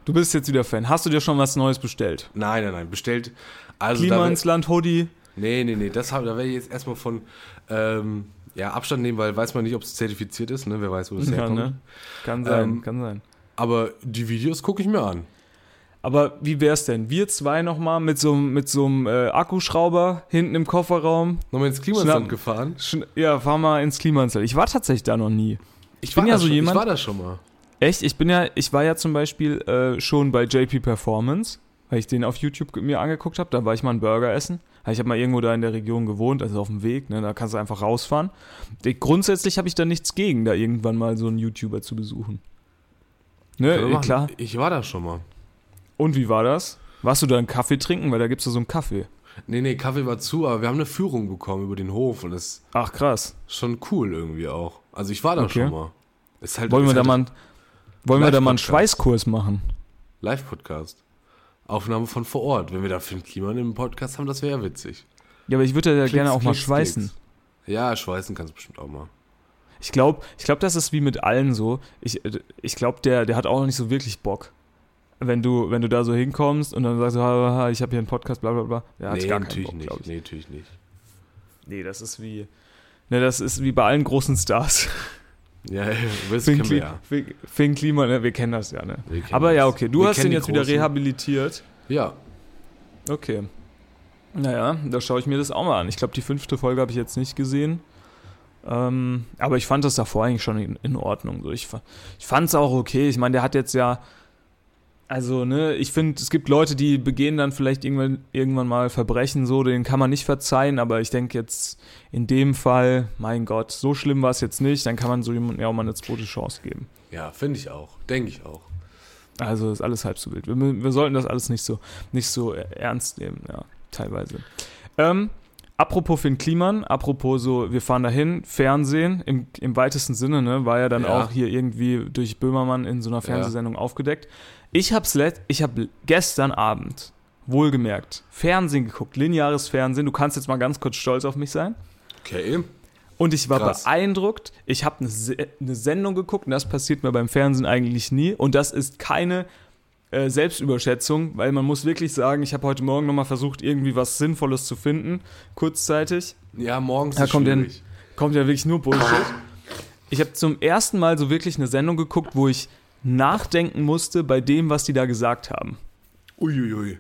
Du bist jetzt wieder Fan. Hast du dir schon was Neues bestellt? Nein, nein, nein, bestellt. Also Klima ins Land, Hoodie. nee, nee, nee, das hab, da werde ich jetzt erstmal von ähm, ja, Abstand nehmen, weil weiß man nicht, ob es zertifiziert ist, ne? Wer weiß, wo das Ja, herkommt. ne? Kann sein, Ähm, kann sein. Aber die Videos gucke ich mir an. Aber wie wär's denn? Wir zwei nochmal mit so, einem- mit so einem äh, Akkuschrauber hinten im Kofferraum. Nochmal ins Schnappen. gefahren. Ja, fahr mal ins Klimaanzelt. Ich war tatsächlich da noch nie. Ich bin war ja so schon, jemand- Ich war da schon mal. Echt? Ich bin ja, ich war ja zum Beispiel äh, schon bei JP Performance, weil ich den auf YouTube mir angeguckt habe. Da war ich mal einen Burger essen. Ich habe mal irgendwo da in der Region gewohnt, also auf dem Weg, ne, da kannst du einfach rausfahren. Ich, grundsätzlich habe ich da nichts gegen, da irgendwann mal so einen YouTuber zu besuchen. Ne, machen. klar. Ich war da schon mal. Und wie war das? Warst du da einen Kaffee trinken? Weil da gibt's da so einen Kaffee. Nee, nee, Kaffee war zu, aber wir haben eine Führung bekommen über den Hof und das Ach krass. schon cool irgendwie auch. Also ich war da Okay. schon mal. Ist halt, Wollen wir ist da halt mal, einen- wollen wir da mal einen. Schweißkurs machen? Live-Podcast. Aufnahme von vor Ort. Wenn wir da für ein Klima einen Podcast haben, das wäre ja witzig. Ja, aber ich würde ja Klicks, gerne auch mal Klicks, schweißen. Klicks. Ja, schweißen kannst du bestimmt auch mal. Ich glaube, ich glaub, das ist wie mit allen so. Ich, äh, ich glaube, der, der hat auch nicht so wirklich Bock. Wenn du, wenn du da so hinkommst und dann sagst du, "Ha, ha, ha, ich habe hier einen Podcast, bla bla bla. Hat nee, gar natürlich Bock, nicht. ich. Nee, natürlich nicht. Nee, das ist wie. Ne, das ist wie bei allen großen Stars. Ja, ja, das Finn, kennen wir ja. Finn- Finn Klima, ne, wir kennen das ja, ne? Wir Aber ja, okay, du Wir hast ihn jetzt wieder rehabilitiert. Ja, Okay. Naja, da schaue ich mir das auch mal an. Ich glaube, die fünfte Folge habe ich jetzt nicht gesehen. Ähm, aber ich fand das davor eigentlich schon in, in Ordnung. So, ich ich fand es auch okay. Ich meine, der hat jetzt ja. Also, ne, ich finde, es gibt Leute, die begehen dann vielleicht irgendwann, irgendwann mal Verbrechen, so, denen kann man nicht verzeihen, aber ich denke jetzt in dem Fall, mein Gott, so schlimm war es jetzt nicht, dann kann man so jemandem ja auch mal eine zweite Chance geben. ja, finde ich auch. Denke ich auch. Also ist alles halb so wild. Wir, wir sollten das alles nicht so, nicht so äh, ernst nehmen, ja, teilweise. Ähm, apropos Finn Kliman, apropos so, wir fahren dahin, Fernsehen im, im weitesten Sinne, ne, war ja dann Ja. auch hier irgendwie durch Böhmermann in so einer Fernsehsendung aufgedeckt. Ich hab's let, ich hab gestern Abend, wohlgemerkt, Fernsehen geguckt, lineares Fernsehen. Du kannst jetzt mal ganz kurz stolz auf mich sein. Okay. Und ich war Krass. beeindruckt. Ich habe eine, Se eine Sendung geguckt und das passiert mir beim Fernsehen eigentlich nie. Und das ist keine äh, Selbstüberschätzung, weil man muss wirklich sagen, ich habe heute Morgen nochmal versucht, irgendwie was Sinnvolles zu finden, kurzzeitig. Ja, morgens Da ist kommt schwierig. Kommt ja wirklich nur Bullshit. Ich habe zum ersten Mal so wirklich eine Sendung geguckt, wo ich nachdenken musste bei dem, was die da gesagt haben. Uiuiui.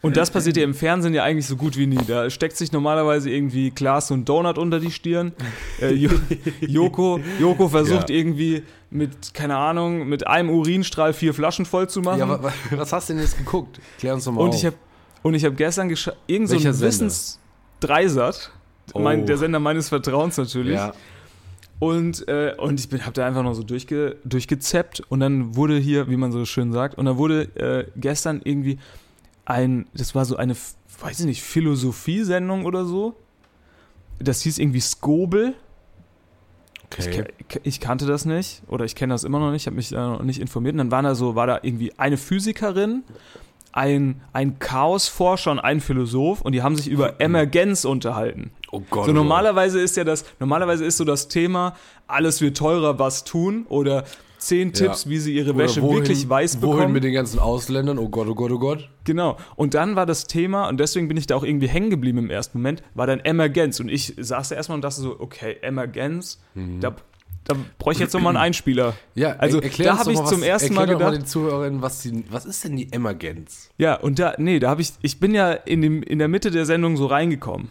Und das passiert ja im Fernsehen ja eigentlich so gut wie nie. Da steckt sich normalerweise irgendwie Klaas und Donut unter die Stirn. Äh, Jo- Joko, Joko versucht Ja. irgendwie mit, keine Ahnung, mit einem Urinstrahl vier Flaschen voll zu machen. Ja, wa- was hast du denn jetzt geguckt? Klär uns doch mal und auf. ich habe und ich habe gestern irgend so ein Sender? Wissens Dreisat, mein, Oh. der Sender meines Vertrauens natürlich. ja, Und, äh, und ich bin, hab da einfach noch so durchge, durchgezappt und dann wurde hier, wie man so schön sagt, und dann wurde äh, gestern irgendwie ein, das war so eine, weiß ich nicht, Philosophiesendung oder so. Das hieß irgendwie Skobel. Ich, Okay. ke- ich kannte das nicht oder ich kenne das immer noch nicht, habe mich da noch nicht informiert. Und dann war da so, war da irgendwie eine Physikerin, ein, ein Chaosforscher und ein Philosoph und die haben sich über Emergenz unterhalten. Oh Gott. So normalerweise ist ja das, normalerweise ist so das Thema, alles wird teurer, was tun oder zehn Tipps, wie sie ihre Wäsche wohin- wirklich weiß Wohin bekommen. mit den ganzen Ausländern? Oh Gott, oh Gott, oh Gott. Genau. Und dann war das Thema, und deswegen bin ich da auch irgendwie hängen geblieben im ersten Moment, war dann Emergenz. Und ich saß da erstmal und dachte so, okay, Emergenz, da, da bräuchte ich jetzt nochmal einen Einspieler. Mhm. Ja, Also, da uns hab doch ich mal, zum was, ersten Mal erklär doch gedacht- den Zuhörern, was, die, was ist denn die Emergenz? Ja, und da, nee, da habe ich, ich bin ja in, dem, in der Mitte der Sendung so reingekommen.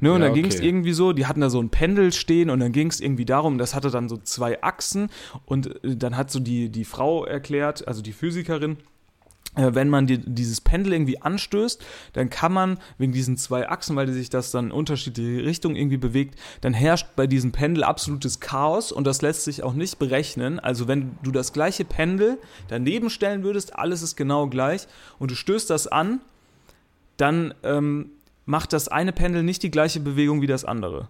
Ne, und Ja, dann ging es okay. irgendwie so, die hatten da so ein Pendel stehen und dann ging es irgendwie darum, das hatte dann so zwei Achsen und äh, dann hat so die, die Frau erklärt, also die Physikerin, äh, wenn man die, dieses Pendel irgendwie anstößt, dann kann man wegen diesen zwei Achsen, weil sich das dann in unterschiedliche Richtungen irgendwie bewegt, dann herrscht bei diesem Pendel absolutes Chaos und das lässt sich auch nicht berechnen. Also wenn du das gleiche Pendel daneben stellen würdest, alles ist genau gleich und du stößt das an, dann ähm, macht das eine Pendel nicht die gleiche Bewegung wie das andere.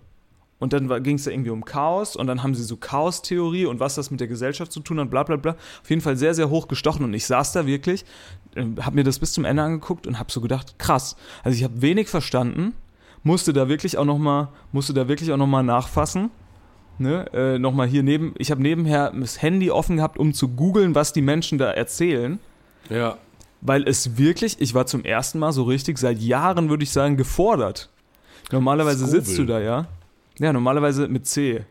Und dann ging es da irgendwie um Chaos und dann haben sie so Chaos-Theorie und was das mit der Gesellschaft zu tun hat, bla bla bla. Auf jeden Fall sehr, sehr hoch gestochen und ich saß da wirklich, habe mir das bis zum Ende angeguckt und habe so gedacht, krass. Also ich habe wenig verstanden, musste da wirklich auch nochmal, musste da wirklich auch nochmal nachfassen. Ne, äh, nochmal hier neben, ich habe nebenher das Handy offen gehabt, um zu googeln, was die Menschen da erzählen Ja. Weil es wirklich, ich war zum ersten Mal so richtig seit Jahren, würde ich sagen, gefordert. Normalerweise Skobel. sitzt du da ja. Ja, normalerweise mit C.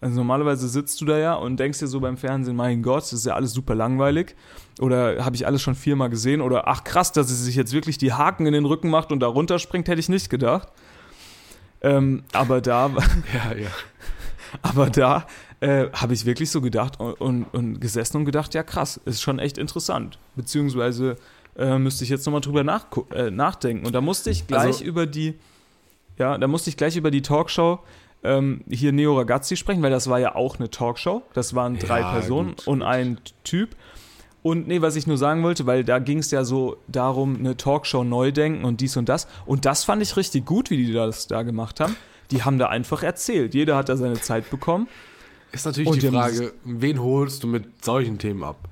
Also normalerweise sitzt du da ja und denkst dir so beim Fernsehen, mein Gott, das ist ja alles super langweilig. Oder habe ich alles schon viermal gesehen? Oder ach krass, dass sie sich jetzt wirklich die Haken in den Rücken macht und da runterspringt, hätte ich nicht gedacht. Ähm, aber da, Ja, ja. aber da äh, habe ich wirklich so gedacht und, und, und gesessen und gedacht, ja krass, ist schon echt interessant. Beziehungsweise äh, müsste ich jetzt nochmal drüber äh, nachdenken. Und da musste ich gleich Also- über die, ja, da musste ich gleich über die Talkshow ähm, hier Neo Ragazzi sprechen, weil das war ja auch eine Talkshow. Das waren drei Ja, Personen gut, und gut. ein Typ. Und nee, was ich nur sagen wollte, weil da ging es ja so darum, eine Talkshow neu denken und dies und das. Und das fand ich richtig gut, wie die das da gemacht haben. Die haben da einfach erzählt. Jeder hat da seine Zeit bekommen. Ist natürlich Und die Frage, wen holst du mit solchen Themen ab?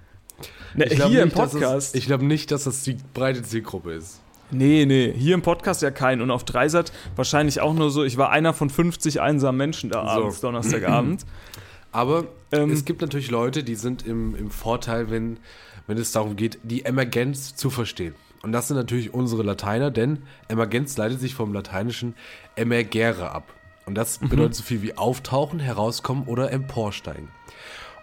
Ne, glaub hier im nicht, dass Podcast. Es, ich glaube nicht, dass das die breite Zielgruppe ist. nee, nee, hier im Podcast ja kein. Und auf Dreisat wahrscheinlich auch nur so. Ich war einer von 50 einsamen Menschen da abends, Donnerstagabend. Aber Ähm, es gibt natürlich Leute, die sind im, im Vorteil, wenn, wenn es darum geht, die Emergenz zu verstehen. Und das sind natürlich unsere Lateiner, denn Emergenz leitet sich vom lateinischen emergere ab. Und das bedeutet so viel wie auftauchen, herauskommen oder emporsteigen.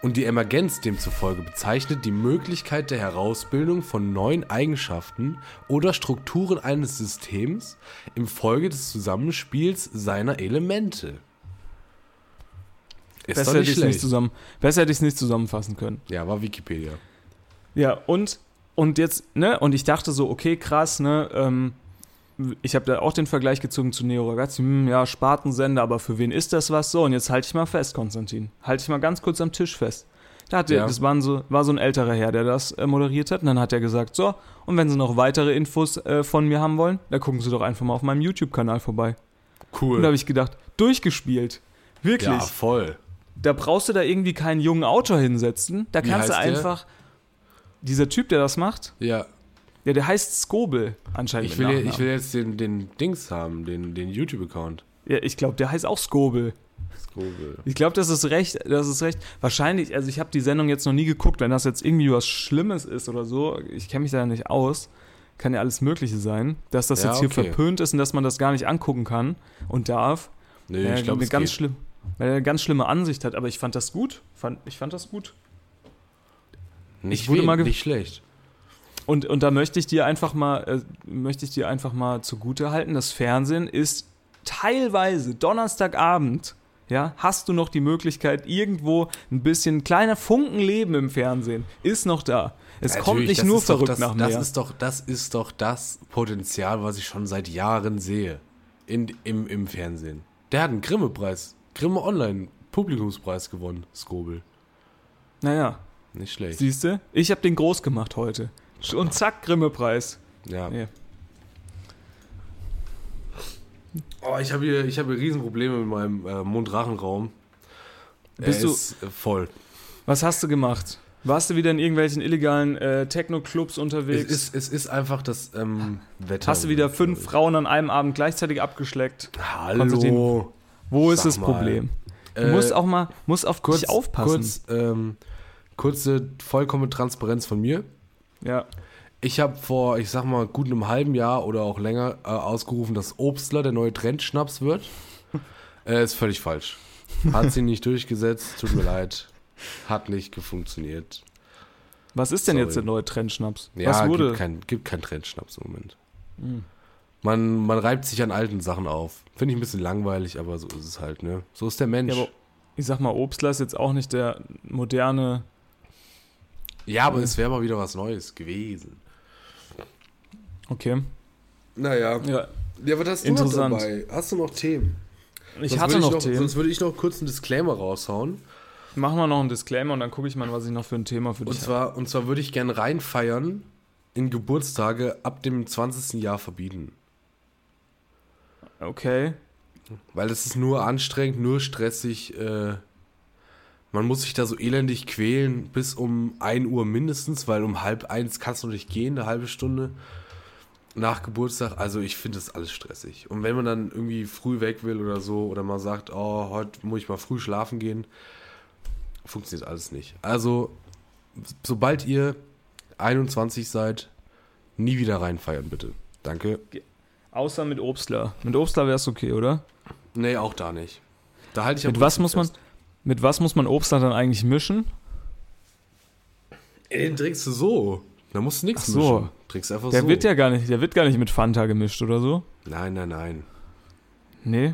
Und die Emergenz demzufolge bezeichnet die Möglichkeit der Herausbildung von neuen Eigenschaften oder Strukturen eines Systems im Folge des Zusammenspiels seiner Elemente. Ist besser hätte nicht ich es nicht schlecht. zusammen, besser hätte ich es nicht zusammenfassen können. Ja, war Wikipedia. Ja, und, und jetzt, ne, und ich dachte so, okay, krass, ne, ähm, ich habe da auch den Vergleich gezogen zu Neo Ragazzi, hm, ja, Spartensender, aber für wen ist das was? So, und jetzt halte ich mal fest, Konstantin. Halte ich mal ganz kurz am Tisch fest. Da hat der, Ja. das waren so, war so ein älterer Herr, der das äh, moderiert hat, und dann hat er gesagt, so, und wenn Sie noch weitere Infos äh, von mir haben wollen, dann gucken Sie doch einfach mal auf meinem YouTube-Kanal vorbei. Cool. Und da habe ich gedacht, durchgespielt. Wirklich. ja, voll. Da brauchst du da irgendwie keinen jungen Autor hinsetzen. Da Wie kannst du heißt der? einfach. Dieser Typ, der das macht, Ja, ja, der heißt Skobel anscheinend. ich will, Nachnamen. ich will jetzt den, den Dings haben, den, den YouTube-Account. ja, ich glaube, der heißt auch Skobel. Skobel. Ich glaube, das ist recht, das ist recht. Wahrscheinlich, also ich habe die Sendung jetzt noch nie geguckt, wenn das jetzt irgendwie was Schlimmes ist oder so. Ich kenne mich da ja nicht aus. Kann ja alles Mögliche sein. Dass das Ja, jetzt hier okay. verpönt ist und dass man das gar nicht angucken kann und darf. Nee, Ja, ich glaube, ganz geht. schlimm, weil er eine ganz schlimme Ansicht hat. Aber ich fand das gut. Fand, ich fand das gut. Nicht, ich wurde mal nicht schlecht. Und, und da möchte ich dir einfach mal, äh, möchte ich dir einfach mal zugute halten, das Fernsehen ist teilweise Donnerstagabend, ja, hast du noch die Möglichkeit, irgendwo ein bisschen kleiner Funken Leben im Fernsehen ist noch da. Es kommt Natürlich, nicht das nur verrückt das, nach das mehr. ist doch Das ist doch das Potenzial, was ich schon seit Jahren sehe in, im, im Fernsehen. Der hat einen Grimme-Preis, Grimme Online Publikumspreis gewonnen, Skobel. Naja, Nicht schlecht. siehst du? Ich habe den groß gemacht heute. Und zack, Grimme-Preis. Ja. Ja. Oh, ich habe hier, ich habe hier Riesenprobleme mit meinem äh, Mund-Rachen-Raum. Bist er du- ist äh, voll. Was hast du gemacht? Warst du wieder in irgendwelchen illegalen äh, Techno-Clubs Es unterwegs? ist, es ist einfach das ähm, Wetter. Hast du wieder fünf Frauen an einem Abend gleichzeitig abgeschleckt? Hallo. Wo ist Sag das mal. Problem? Du Äh, musst auch mal musst auf kurz, dich aufpassen. Kurz, ähm, kurze, vollkommene Transparenz von mir. Ja. Ich habe vor, ich sag mal, gut einem halben Jahr oder auch länger äh, ausgerufen, dass Obstler der neue Trendschnaps wird. äh, ist völlig falsch. Hat sie nicht durchgesetzt, tut mir leid. Hat nicht gefunktioniert. Was ist denn Sorry. jetzt der neue Trendschnaps? Ja, Was wurde? gibt kein, gibt kein Trendschnaps im Moment. Hm. Man, man reibt sich an alten Sachen auf. Finde ich ein bisschen langweilig, aber so ist es halt, ne? So ist der Mensch. Ja, aber ich sag mal, Obstler ist jetzt auch nicht der moderne. Ja, aber es wäre mal wieder was Neues gewesen. Okay. Naja. Ja. Ja, was hast du noch Interessant. dabei? Hast du noch Themen? Ich Sonst hatte würde noch, Themen. Sonst würde ich noch kurz einen Disclaimer raushauen. Machen wir noch einen Disclaimer und dann gucke ich mal, was ich noch für ein Thema für Und dich habe. zwar, und zwar würde ich gerne reinfeiern in Geburtstage ab dem 20. Jahr verbieten. Okay. Weil es ist nur anstrengend, nur stressig. Äh, man muss sich da so elendig quälen bis um 1 Uhr mindestens, weil um halb eins kannst du nicht gehen, eine halbe Stunde nach Geburtstag. Also ich finde das alles stressig. Und wenn man dann irgendwie früh weg will oder so oder mal sagt, oh, heute muss ich mal früh schlafen gehen, funktioniert alles nicht. Also sobald ihr 21 seid, nie wieder reinfeiern bitte. Danke. Außer mit Obstler. Mit Obstler wäre es okay, oder? Nee, auch da nicht. Da halte ich Mit was muss man, fest. Mit was muss man Obstler dann eigentlich mischen? Ey, den trinkst du so. Da musst du nichts Ach so. mischen. Trinkst einfach Der so. wird ja gar nicht, der wird gar nicht mit Fanta gemischt oder so. Nein, nein, nein. Nee.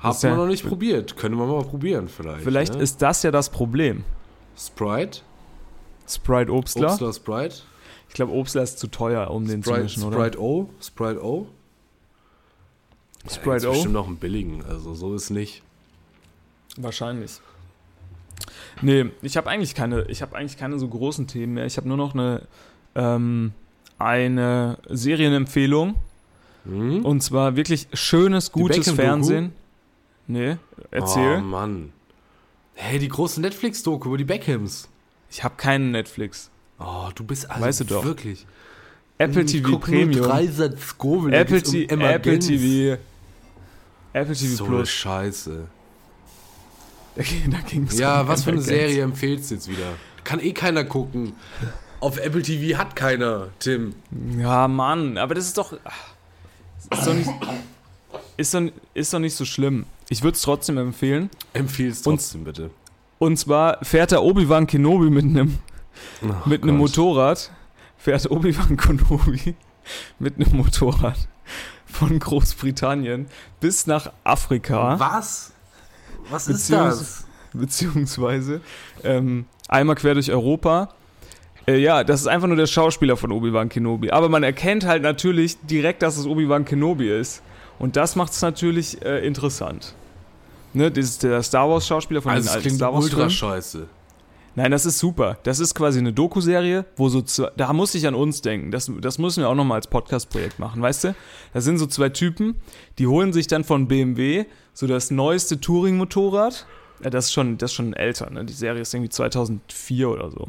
Habt ja- man noch nicht probiert. Könnte man mal probieren vielleicht. Vielleicht ne? ist das ja das Problem. Sprite, Sprite Obstler. Obstler Sprite, Ich glaube, Obstler ist zu teuer, um den zu mischen, oder? Sprite O, Sprite O. Sprite Jetzt O? bestimmt noch einen billigen, also so ist nicht. Wahrscheinlich. Nee, ich habe eigentlich keine, ich habe eigentlich keine so großen Themen mehr. Ich habe nur noch eine, ähm, eine Serienempfehlung. Hm? Und zwar wirklich schönes, gutes? Fernsehen. Nee, Oh erzähl. Mann. Hey, die große Netflix-Doku über die Beckhams. Ich habe keinen Netflix. Oh, du bist also Weißt du doch. wirklich. Apple TV Premium. drei Satz Apple, um Apple. TV. Apple TV So Plus. Scheiße. Da ging- da ging's Ja, um was für eine. Serie empfehlst du jetzt wieder? Kann eh keiner gucken. Auf Apple TV hat keiner, Tim. Ja, Mann, aber das ist doch. Ist doch nicht, ist doch, ist doch nicht so schlimm. Ich würde es trotzdem empfehlen. Empfiehl's Und- trotzdem, bitte. Und zwar fährt der Obi-Wan Kenobi mit einem Ach mit einem. Motorrad. Fährt Obi-Wan Kenobi mit einem Motorrad von Großbritannien bis nach Afrika. Was? Was ist Beziehungs- das? beziehungsweise ähm, einmal quer durch Europa. Äh, ja, das ist einfach nur der Schauspieler von Obi-Wan Kenobi. Aber man erkennt halt natürlich direkt, dass es Obi-Wan Kenobi ist. Und das macht es natürlich äh, interessant. Ne, das ist der Star Wars-Schauspieler von Also den alten Star Wars ultra scheiße. Nein, das ist super. Das ist quasi eine Doku-Serie, wo so zwei, da muss ich an uns denken. Das, das müssen wir auch nochmal als Podcast-Projekt machen, weißt du? Da sind so zwei Typen, die holen sich dann von BMW so das neueste Touring-Motorrad. Ja, das ist schon, das ist schon älter, ne? Die Serie ist irgendwie 2004 oder so.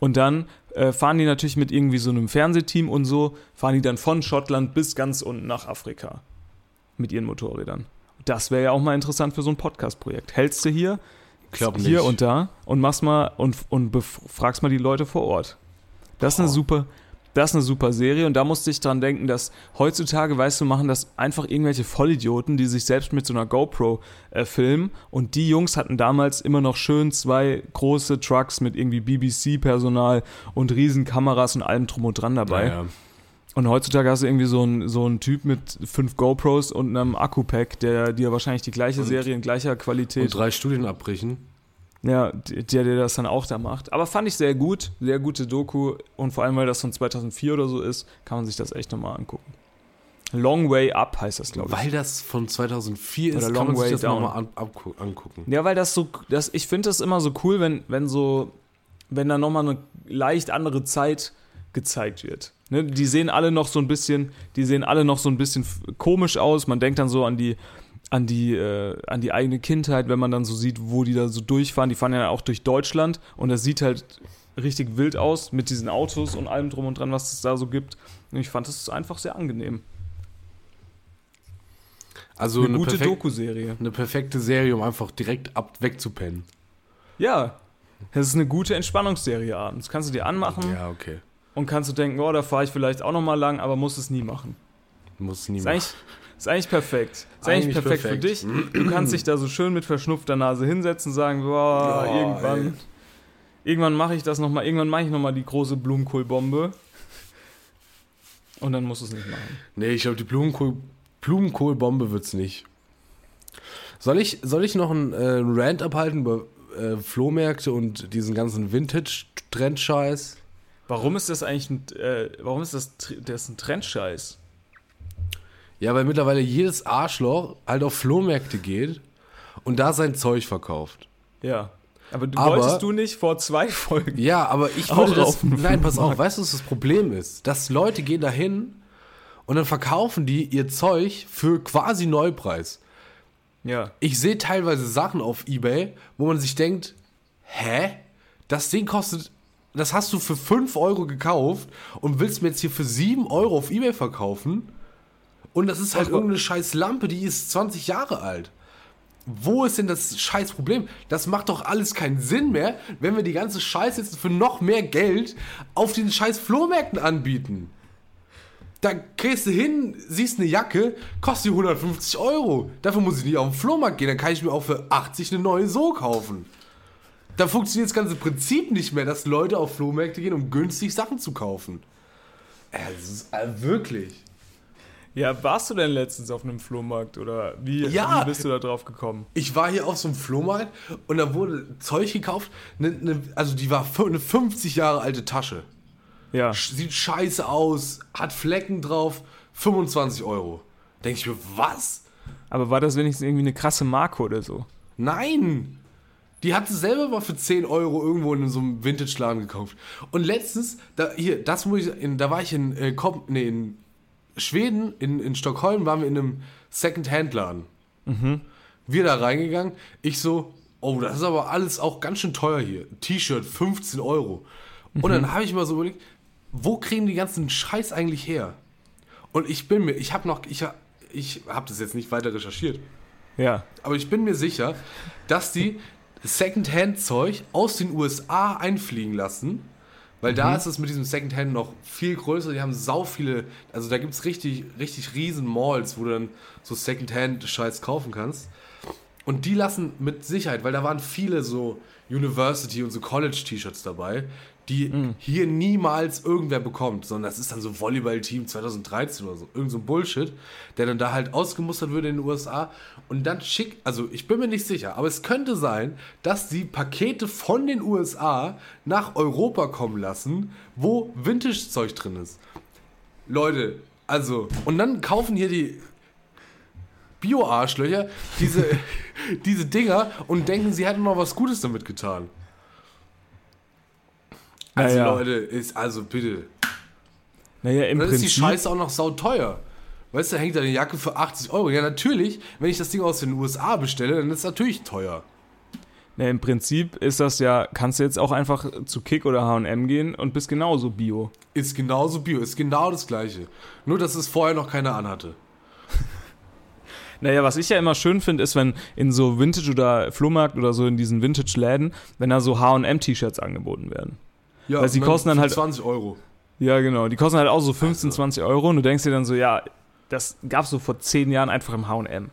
Und dann äh, fahren die natürlich mit irgendwie so einem Fernsehteam und so, fahren die dann von Schottland bis ganz unten nach Afrika. Mit ihren Motorrädern. Das wäre ja auch mal interessant für so ein Podcast-Projekt. Hältst du hier, Glaub nicht. hier und da und machst mal und, und befragst mal die Leute vor Ort. Das ist eine super, das ist eine super Serie und da musste ich dran denken, dass heutzutage, weißt du, machen das einfach irgendwelche Vollidioten, die sich selbst mit so einer GoPro äh, filmen und die Jungs hatten damals immer noch schön zwei große Trucks mit irgendwie BBC-Personal und riesen Kameras und allem drum und dran dabei. Naja. Und heutzutage hast du irgendwie so einen so einen Typ mit fünf GoPros und einem Akku-Pack, der dir wahrscheinlich die gleiche Und- Serie in gleicher Qualität Und drei Studien abbrechen. ja, der, der das dann auch da macht. Aber fand ich sehr gut, sehr gute Doku und vor allem, weil das von 2004 oder so ist, kann man sich das echt nochmal angucken. Long Way Up heißt das, glaube ich. Weil das von 2004 Oder ist, Long kann man sich Way das nochmal an, angucken. Ja, weil das so, das, ich finde das immer so cool, wenn, wenn so, wenn da nochmal eine leicht andere Zeit gezeigt wird. Ne, die sehen alle noch so ein bisschen, die sehen alle noch so ein bisschen komisch aus. Man denkt dann so an die, an die, äh, an die eigene Kindheit, wenn man dann so sieht, wo die da so durchfahren. Die fahren ja auch durch Deutschland und das sieht halt richtig wild aus mit diesen Autos und allem drum und dran, was es da so gibt. Und ich fand das einfach sehr angenehm. Also Eine, eine, gute Doku-Serie. eine perfekte Serie, um einfach direkt ab wegzupennen. Ja, das ist eine gute Entspannungsserie abends. Kannst du dir anmachen. Ja, okay. Und kannst du denken, oh, da fahre ich vielleicht auch noch mal lang, aber muss es nie machen. Muss Ist niemand. eigentlich, ist eigentlich perfekt. Ist eigentlich, Eigentlich perfekt, perfekt. für dich. Du kannst dich da so schön mit verschnupfter Nase hinsetzen und sagen, boah, Ja, irgendwann, ey. irgendwann mache ich das noch mal, irgendwann mache ich noch mal die große Blumenkohlbombe. Und dann musst du es nicht machen. Nee, ich glaube, die Blumenkohl, Blumenkohlbombe wird's nicht. Soll ich, soll ich noch einen äh, Rant abhalten über äh, Flohmärkte und diesen ganzen Vintage-Trend-Scheiß? Warum ist das eigentlich ein, äh, warum ist das, das ist ein Trendscheiß? Ja, weil mittlerweile jedes Arschloch halt auf Flohmärkte geht und da sein Zeug verkauft. Ja. Aber du Aber- wolltest du nicht vor zwei Folgen. Ja, aber ich würde das. Nein, pass auf, weißt du, was das Problem ist? Dass Leute gehen da hin und dann verkaufen die ihr Zeug für quasi Neupreis. Ja. Ich sehe teilweise Sachen auf Ebay, wo man sich denkt, hä? Das Ding kostet, das hast du für 5 Euro gekauft und willst mir jetzt hier für 7 Euro auf Ebay verkaufen? Und das ist halt Ach, irgendeine scheiß Lampe, die ist 20 Jahre alt. Wo ist denn das scheiß Problem? Das macht doch alles keinen Sinn mehr, wenn wir die ganze Scheiße jetzt für noch mehr Geld auf den scheiß Flohmärkten anbieten. Da gehst du hin, siehst eine Jacke, kostet die 150 Euro. Dafür muss ich nicht auf den Flohmarkt gehen, dann kann ich mir auch für 80 eine neue so kaufen. Da funktioniert das ganze Prinzip nicht mehr, dass Leute auf Flohmärkte gehen, um günstig Sachen zu kaufen. Äh, das ist, äh, wirklich. Ja, warst du denn letztens auf einem Flohmarkt oder wie, Ja. wie bist du da drauf gekommen? Ich war hier auf so einem Flohmarkt und da wurde Zeug gekauft, ne, ne, also die war eine 50 Jahre alte Tasche. Ja. Sieht scheiße aus, hat Flecken drauf, 25 Euro. Denke ich mir, was? Aber war das wenigstens irgendwie eine krasse Marke oder so? Nein! Die hat sie selber mal für 10 Euro irgendwo in so einem Vintage-Laden gekauft. Und letztens, da, hier, das muss ich, in, da war ich in, äh, Kop, nee, in Schweden, in, in Stockholm, waren wir in einem Second-Hand-Laden. Wir da reingegangen, ich so, oh, das ist aber alles auch ganz schön teuer hier. T-Shirt, 15 Euro. Und dann habe ich mal so überlegt, wo kriegen die ganzen Scheiß eigentlich her? Und ich bin mir, ich habe noch, ich, ich habe das jetzt nicht weiter recherchiert. Ja. Aber ich bin mir sicher, dass die Secondhand-Zeug aus den USA einfliegen lassen. Weil da ist es mit diesem Secondhand noch viel größer. Die haben sau viele, also da gibt es richtig, richtig riesen Malls, wo du dann so Secondhand-Scheiß kaufen kannst. Und die lassen mit Sicherheit, weil da waren viele so University und so College-T-Shirts dabei, die hier niemals irgendwer bekommt, sondern das ist dann so Volleyball-Team 2013 oder so, irgend so ein Bullshit, der dann da halt ausgemustert würde in den USA und dann schick, also ich bin mir nicht sicher, aber es könnte sein, dass die Pakete von den USA nach Europa kommen lassen, wo Vintage-Zeug drin ist. Leute, also, und dann kaufen hier die Bio-Arschlöcher diese, diese Dinger und denken, sie hätten noch was Gutes damit getan. Also Naja. Leute, ist also bitte. Naja, im dann ist die Prinzip. Scheiße auch noch sauteuer. Weißt du, da hängt da eine Jacke für 80 Euro. Ja, natürlich, wenn ich das Ding aus den USA bestelle, dann ist es natürlich teuer. Na, Im Prinzip ist das ja, kannst du jetzt auch einfach zu Kick oder HM gehen und bist genauso Bio. Ist genauso Bio, ist genau das gleiche. Nur, dass es vorher noch keiner anhatte. Naja, was ich ja immer schön finde, ist, wenn in so Vintage- oder Flohmarkt oder so in diesen Vintage-Läden, wenn da so HM-T-Shirts angeboten werden. Ja, Weil sie kosten dann halt- 20 Euro. Ja, genau. Die kosten halt auch so 15, Also. 20 Euro und du denkst dir dann so, ja, das gab es so vor 10 Jahren einfach im HM.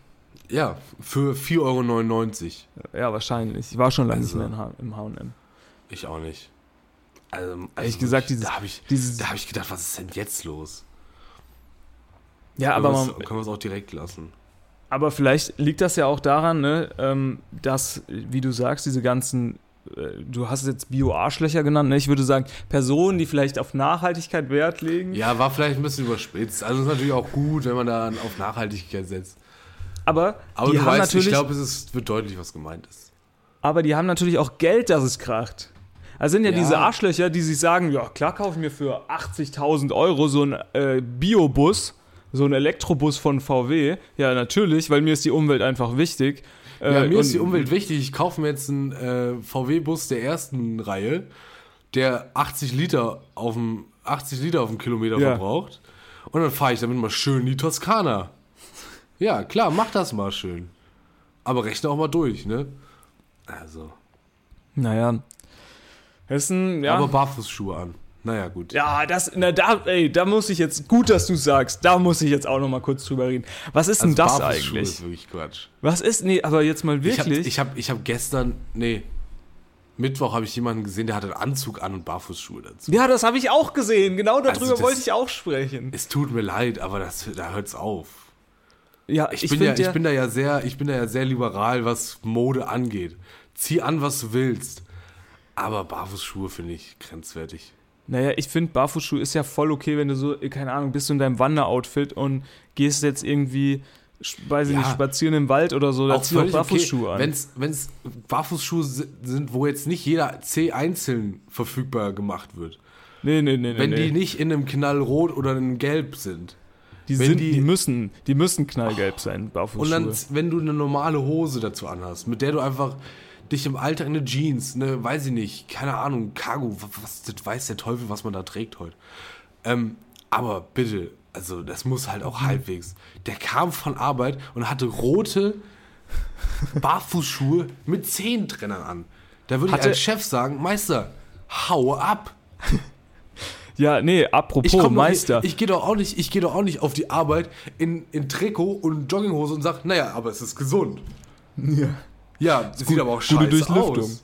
Ja, für 4,99 Euro. Ja, wahrscheinlich. Ich war schon lange Also. nicht mehr im HM. Ich auch nicht. Also, also Ehrlich gesagt, dieses- da habe ich, dieses- da hab ich gedacht, was ist denn jetzt los? Ja, aber, können man, wir es- können wir es auch direkt lassen. aber vielleicht liegt das ja auch daran, ne, ähm, dass, wie du sagst, diese ganzen du hast jetzt Bio-Arschlöcher genannt, ne? ich würde sagen, Personen, die vielleicht auf Nachhaltigkeit Wert legen. Ja, war vielleicht ein bisschen überspitzt. Also ist natürlich auch gut, wenn man da auf Nachhaltigkeit setzt. Aber, Aber die haben weißt, natürlich, ich glaube, es ist, wird deutlich, was gemeint ist. aber die haben natürlich auch Geld, dass es kracht. Also sind ja, Ja. diese Arschlöcher, die sich sagen, ja klar kaufe ich mir für 80.000 Euro so einen äh, Biobus, so einen Elektrobus von VW. Ja, natürlich, weil mir ist die Umwelt einfach wichtig. Ja, Äh, mir ist die Umwelt wichtig. Ich kaufe mir jetzt einen äh, VW-Bus der ersten Reihe, der 80 Liter auf dem 80 Liter auf dem Kilometer Ja. verbraucht. Und dann fahre ich damit mal schön in die Toskana. Ja, klar, mach das mal schön. Aber rechne auch mal durch, ne? Also. Naja. Ein, ja. Aber Barfußschuhe an. Naja, gut. Ja, das, na da, ey, da muss ich jetzt, gut, dass du sagst, da muss ich jetzt auch noch mal kurz drüber reden. Was ist denn das Also eigentlich? ist wirklich Quatsch. Was ist, nee, aber jetzt mal Ich habe wirklich. ich hab, ich hab gestern, nee, Mittwoch habe ich jemanden gesehen, der hatte einen Anzug an und Barfußschuhe dazu. ja, das habe ich auch gesehen, genau darüber Also das- wollte ich auch sprechen. Es tut mir leid, aber das, da hört's auf. Ja, Ich, ich, bin ja, ich bin da ja sehr, ich bin da ja sehr liberal, was Mode angeht. Zieh an, was du willst. Aber Barfußschuhe finde ich grenzwertig. Naja, ich finde, Barfußschuhe ist ja voll okay, wenn du so, keine Ahnung, bist du in deinem Wanderoutfit und gehst jetzt irgendwie, weiß ich Ja. nicht, spazieren im Wald oder so, da zieh auch Barfußschuhe an. Wenn es Barfußschuhe si- sind, wo jetzt nicht jeder C einzeln verfügbar gemacht wird. nee, nee, nee, nee. Wenn nee. die nicht in einem Knallrot oder in einem Gelb sind. die, sind, die- die, müssen, die müssen knallgelb sein, Barfußschuhe. Und dann, wenn du eine normale Hose dazu anhast, mit der du einfach dich im Alltag eine Jeans, eine, weiß ich nicht, keine Ahnung, Cargo, was, das weiß der Teufel, was man da trägt heute. Ähm, aber bitte, also das muss halt auch halbwegs. Der kam von Arbeit und hatte rote Barfußschuhe mit Zehentrennern an. Da würde ich als Chef sagen, Meister, hau ab. ja, nee, apropos Ich Meister. Nicht, ich gehe doch auch nicht, ich gehe doch auch nicht auf die Arbeit in, in Trikot und Jogginghose und sag, naja, aber es ist gesund. ja. Ja, sieht aber auch gute scheiße Durchlüftung. aus.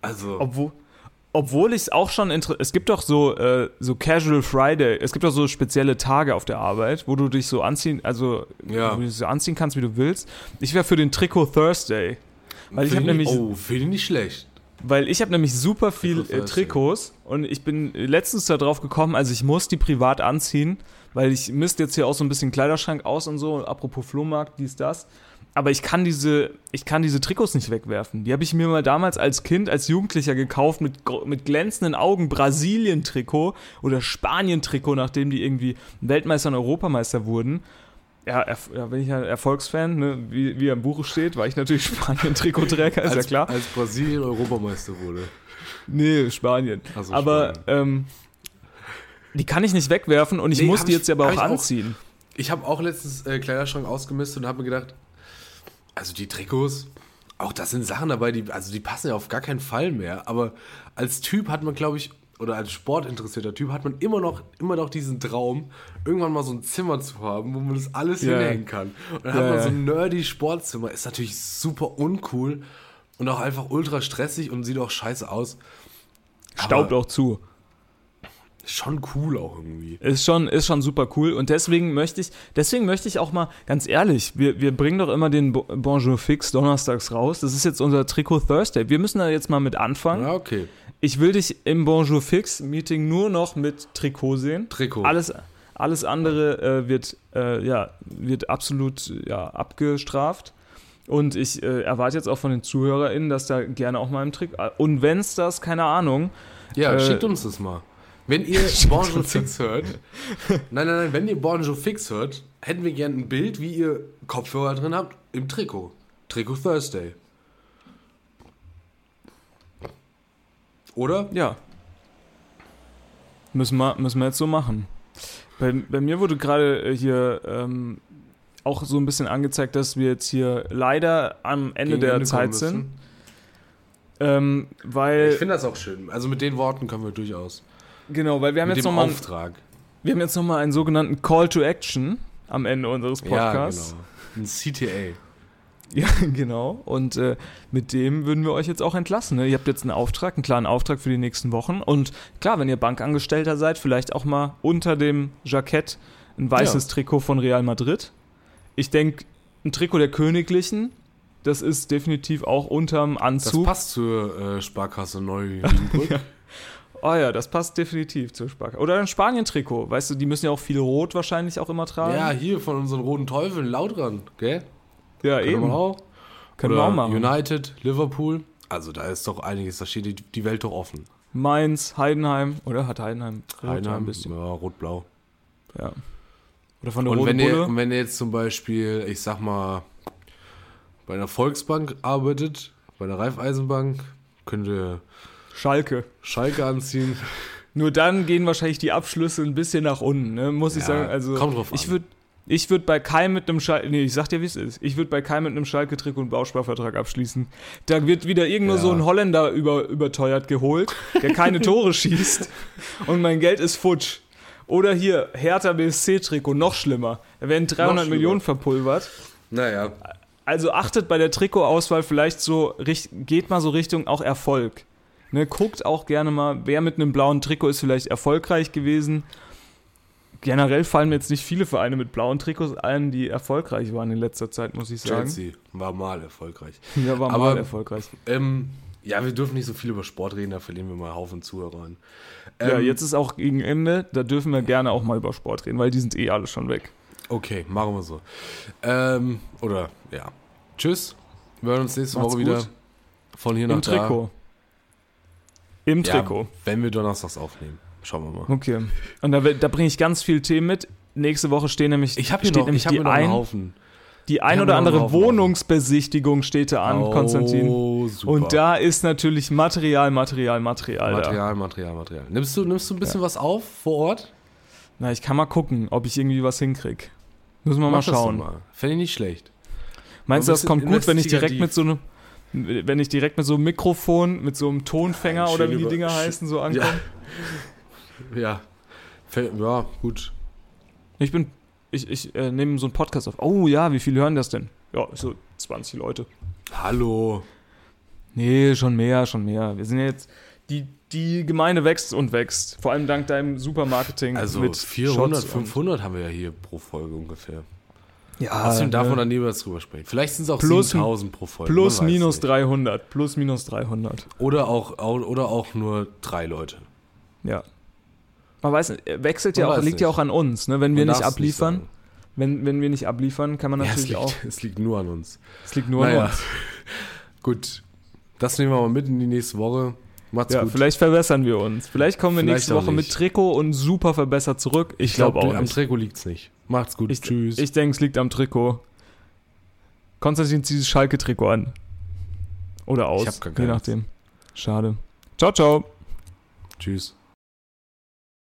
Also, Obwohl, obwohl ich es auch schon es gibt doch so äh, so Casual Friday, es gibt doch so spezielle Tage auf der Arbeit, wo du dich so anziehen, also Ja. wo du dich so anziehen kannst, wie du willst. Ich wäre für den Trikot Thursday, weil ich habe find nämlich oh, finde ich nicht schlecht. weil ich habe nämlich super viel Trikot äh. Trikots und ich bin letztens darauf gekommen, also ich muss die privat anziehen, weil ich misst jetzt hier auch so ein bisschen Kleiderschrank aus und so, apropos Flohmarkt, dies, das. Aber ich kann diese, ich kann diese Trikots nicht wegwerfen. Die habe ich mir mal damals als Kind, als Jugendlicher gekauft mit, mit glänzenden Augen Brasilien-Trikot oder Spanien-Trikot, nachdem die irgendwie Weltmeister und Europameister wurden. Ja, ja bin ich ja Erfolgsfan, ne? wie, wie im Buch steht, war ich natürlich Spanien-Trikotträger, ist als, ja klar. Als Brasilien Europameister wurde. Nee, Spanien. So, aber ähm, die kann ich nicht wegwerfen und ich Nee, muss die ich- jetzt aber hab auch ich auch. anziehen. Ich habe auch letztens äh, Kleiderschrank ausgemistet und habe mir gedacht, also die Trikots, auch das sind Sachen dabei, die, also die passen ja auf gar keinen Fall mehr. Aber als Typ hat man, glaube ich, oder als sportinteressierter Typ hat man immer noch, immer noch diesen Traum, irgendwann mal so ein Zimmer zu haben, wo man das alles Ja. hinhängen kann. Und dann Ja, hat man so ein nerdy Sportzimmer, ist natürlich super uncool und auch einfach ultra stressig und sieht auch scheiße aus. Staubt Aber- auch zu. Schon cool auch irgendwie. Ist schon, ist schon super cool. Und deswegen möchte ich, deswegen möchte ich auch mal, ganz ehrlich, wir, wir bringen doch immer den Bo- Bonjour Fix donnerstags raus. Das ist jetzt unser Trikot Thursday. Wir müssen da jetzt mal mit anfangen. Ja, okay. Ich will dich im Bonjour Fix Meeting nur noch mit Trikot sehen. Trikot. Alles, alles andere äh, wird, äh, ja, wird absolut ja, abgestraft. Und ich äh, erwarte jetzt auch von den ZuhörerInnen, dass da gerne auch mal im Trick. Und wenn es das, keine Ahnung, Ja, Äh, schickt uns das mal. Wenn ihr Bonjour Fix hört, nein, nein, nein, wenn ihr Bonjour Fix hört, hätten wir gerne ein Bild, wie ihr Kopfhörer drin habt, im Trikot. Trikot Thursday. Oder? Ja. Müssen wir, müssen wir jetzt so machen. Bei, bei mir wurde gerade äh, hier ähm, auch so ein bisschen angezeigt, dass wir jetzt hier leider am Ende Gegen der Ende Zeit sind. Ähm, weil, Ich finde das auch schön. Also mit den Worten können wir durchaus. Genau, weil wir haben mit jetzt nochmal Auftrag. wir haben jetzt noch mal einen sogenannten Call to Action am Ende unseres Podcasts. Ja, genau. Ein CTA. Ja, genau. Und äh, mit dem würden wir euch jetzt auch entlassen. Ne? Ihr habt jetzt einen Auftrag, einen klaren Auftrag für die nächsten Wochen. Und klar, wenn ihr Bankangestellter seid, vielleicht auch mal unter dem Jackett ein weißes Ja. Trikot von Real Madrid. Ich denke, ein Trikot der Königlichen Das ist definitiv auch unterm Das Anzug. passt zur äh, Sparkasse Neu-Wiedenbrück. Oh ja, das passt definitiv zur Sparkasse. Oder ein Spanien-Trikot. Weißt du, die müssen ja auch viel Rot wahrscheinlich auch immer tragen. ja, hier von unseren roten Teufeln, Lautran, gell? ja Können wir auch. Können wir Oder auch machen. United, Liverpool. Also da ist doch einiges, da steht die, Welt doch offen. Mainz, Heidenheim. Oder hat Heidenheim rot Heidenheim, ein bisschen? ja, rot-blau. Ja. Oder von der Und Roten wenn ihr, und wenn ihr jetzt zum Beispiel, ich sag mal, bei einer Volksbank arbeitet, bei einer Raiffeisenbank, könnt ihr Schalke. Schalke anziehen. Nur dann gehen wahrscheinlich die Abschlüsse ein bisschen nach unten, ne? muss ich Ja, sagen. Also kommt drauf ich würde ich würd bei Kai mit einem Schalke, nee, ich sag dir, wie es ist. Ich würde bei Kai mit einem Schalke-Trikot einen Bausparvertrag abschließen. Da wird wieder irgendwo Ja. so ein Holländer über, überteuert geholt, der keine Tore schießt und mein Geld ist futsch. Oder hier, Hertha BSC-Trikot, noch schlimmer. Da werden 300 schlimmer. Millionen verpulvert. Naja. Also achtet bei der Trikotauswahl vielleicht so, geht mal so Richtung auch Erfolg. Ne, guckt auch gerne mal, wer mit einem blauen Trikot ist vielleicht erfolgreich gewesen. Generell fallen mir jetzt nicht viele Vereine mit blauen Trikots ein, die erfolgreich waren in letzter Zeit, muss ich sagen. Chelsea war mal erfolgreich. Ja, war Aber- mal erfolgreich. Ähm, ja, wir dürfen nicht so viel über Sport reden, da verlieren wir mal einen Haufen Zuhörer an. ja, Ähm, jetzt ist auch gegen Ende, da dürfen wir gerne auch mal über Sport reden, weil die sind eh alle schon weg. Okay, machen wir so. Ähm, oder, ja. Tschüss. Wir hören uns nächste Macht's Woche wieder gut. von hier Im nach da. Trikot. Im Ja, Trikot. wenn wir donnerstags aufnehmen. Schauen wir mal. Okay. Und da, da bringe ich ganz viel Themen mit. Nächste Woche stehen nämlich, Ich steht noch, nämlich ich die ein, Haufen. Die ein oder andere. Wohnungsbesichtigung steht da an, Konstantin. Oh, super. Und da ist natürlich Material, Material, Material, da. Material, Material, Material. Nimmst du, nimmst du ein bisschen was auf vor Ort? Na, ich kann mal gucken, ob ich irgendwie was hinkrieg. Müssen wir mal Mach doch schauen. Mal. Fände ich nicht schlecht. Meinst du, das kommt gut, wenn ich direkt mit so einem wenn ich direkt mit so einem Mikrofon, mit so einem Tonfänger Ja, oder wie die Dinger heißen, so ankomme? Ja. Fä- Ja, gut. Ich bin, ich, ich äh, nehme so einen Podcast auf. Oh ja, wie viele hören das denn? Ja, so 20 Leute. Hallo. Nee, schon mehr, schon mehr. Wir sind ja jetzt, die, die Gemeinde wächst und wächst. Vor allem dank deinem Supermarketing. Also mit 400, Shots und- 500 haben wir ja hier pro Folge ungefähr. Ja, Außerdem darf ne? man dann niemals drüber sprechen. Vielleicht sind es auch Plus- 7000 pro Folge. Plus, minus nicht. 300. Plus, minus 300. Oder auch, au- oder auch nur drei Leute. Ja. Man weiß nicht, äh, wechselt Man ja auch, liegt ja nicht. auch an uns, ne? Wenn wir Man nicht darf's abliefern, sagen. wenn, wenn wir nicht abliefern, kann man Ja, es, natürlich liegt, auch. es liegt nur an uns. Es liegt nur naja. an uns. Gut. Das nehmen wir mal mit in die nächste Woche. Macht's Ja, gut. vielleicht verbessern wir uns. Vielleicht kommen wir Vielleicht nächste auch Woche mit. Trikot und super verbessert zurück. Ich, glaube auch am nicht. Trikot liegt's nicht. Macht's gut. Ich, Tschüss. ich denke, es liegt am Trikot. Konstantin zieht das Schalke-Trikot an. Oder aus. Ich hab gar je nachdem. Schade. Ciao, ciao. Tschüss.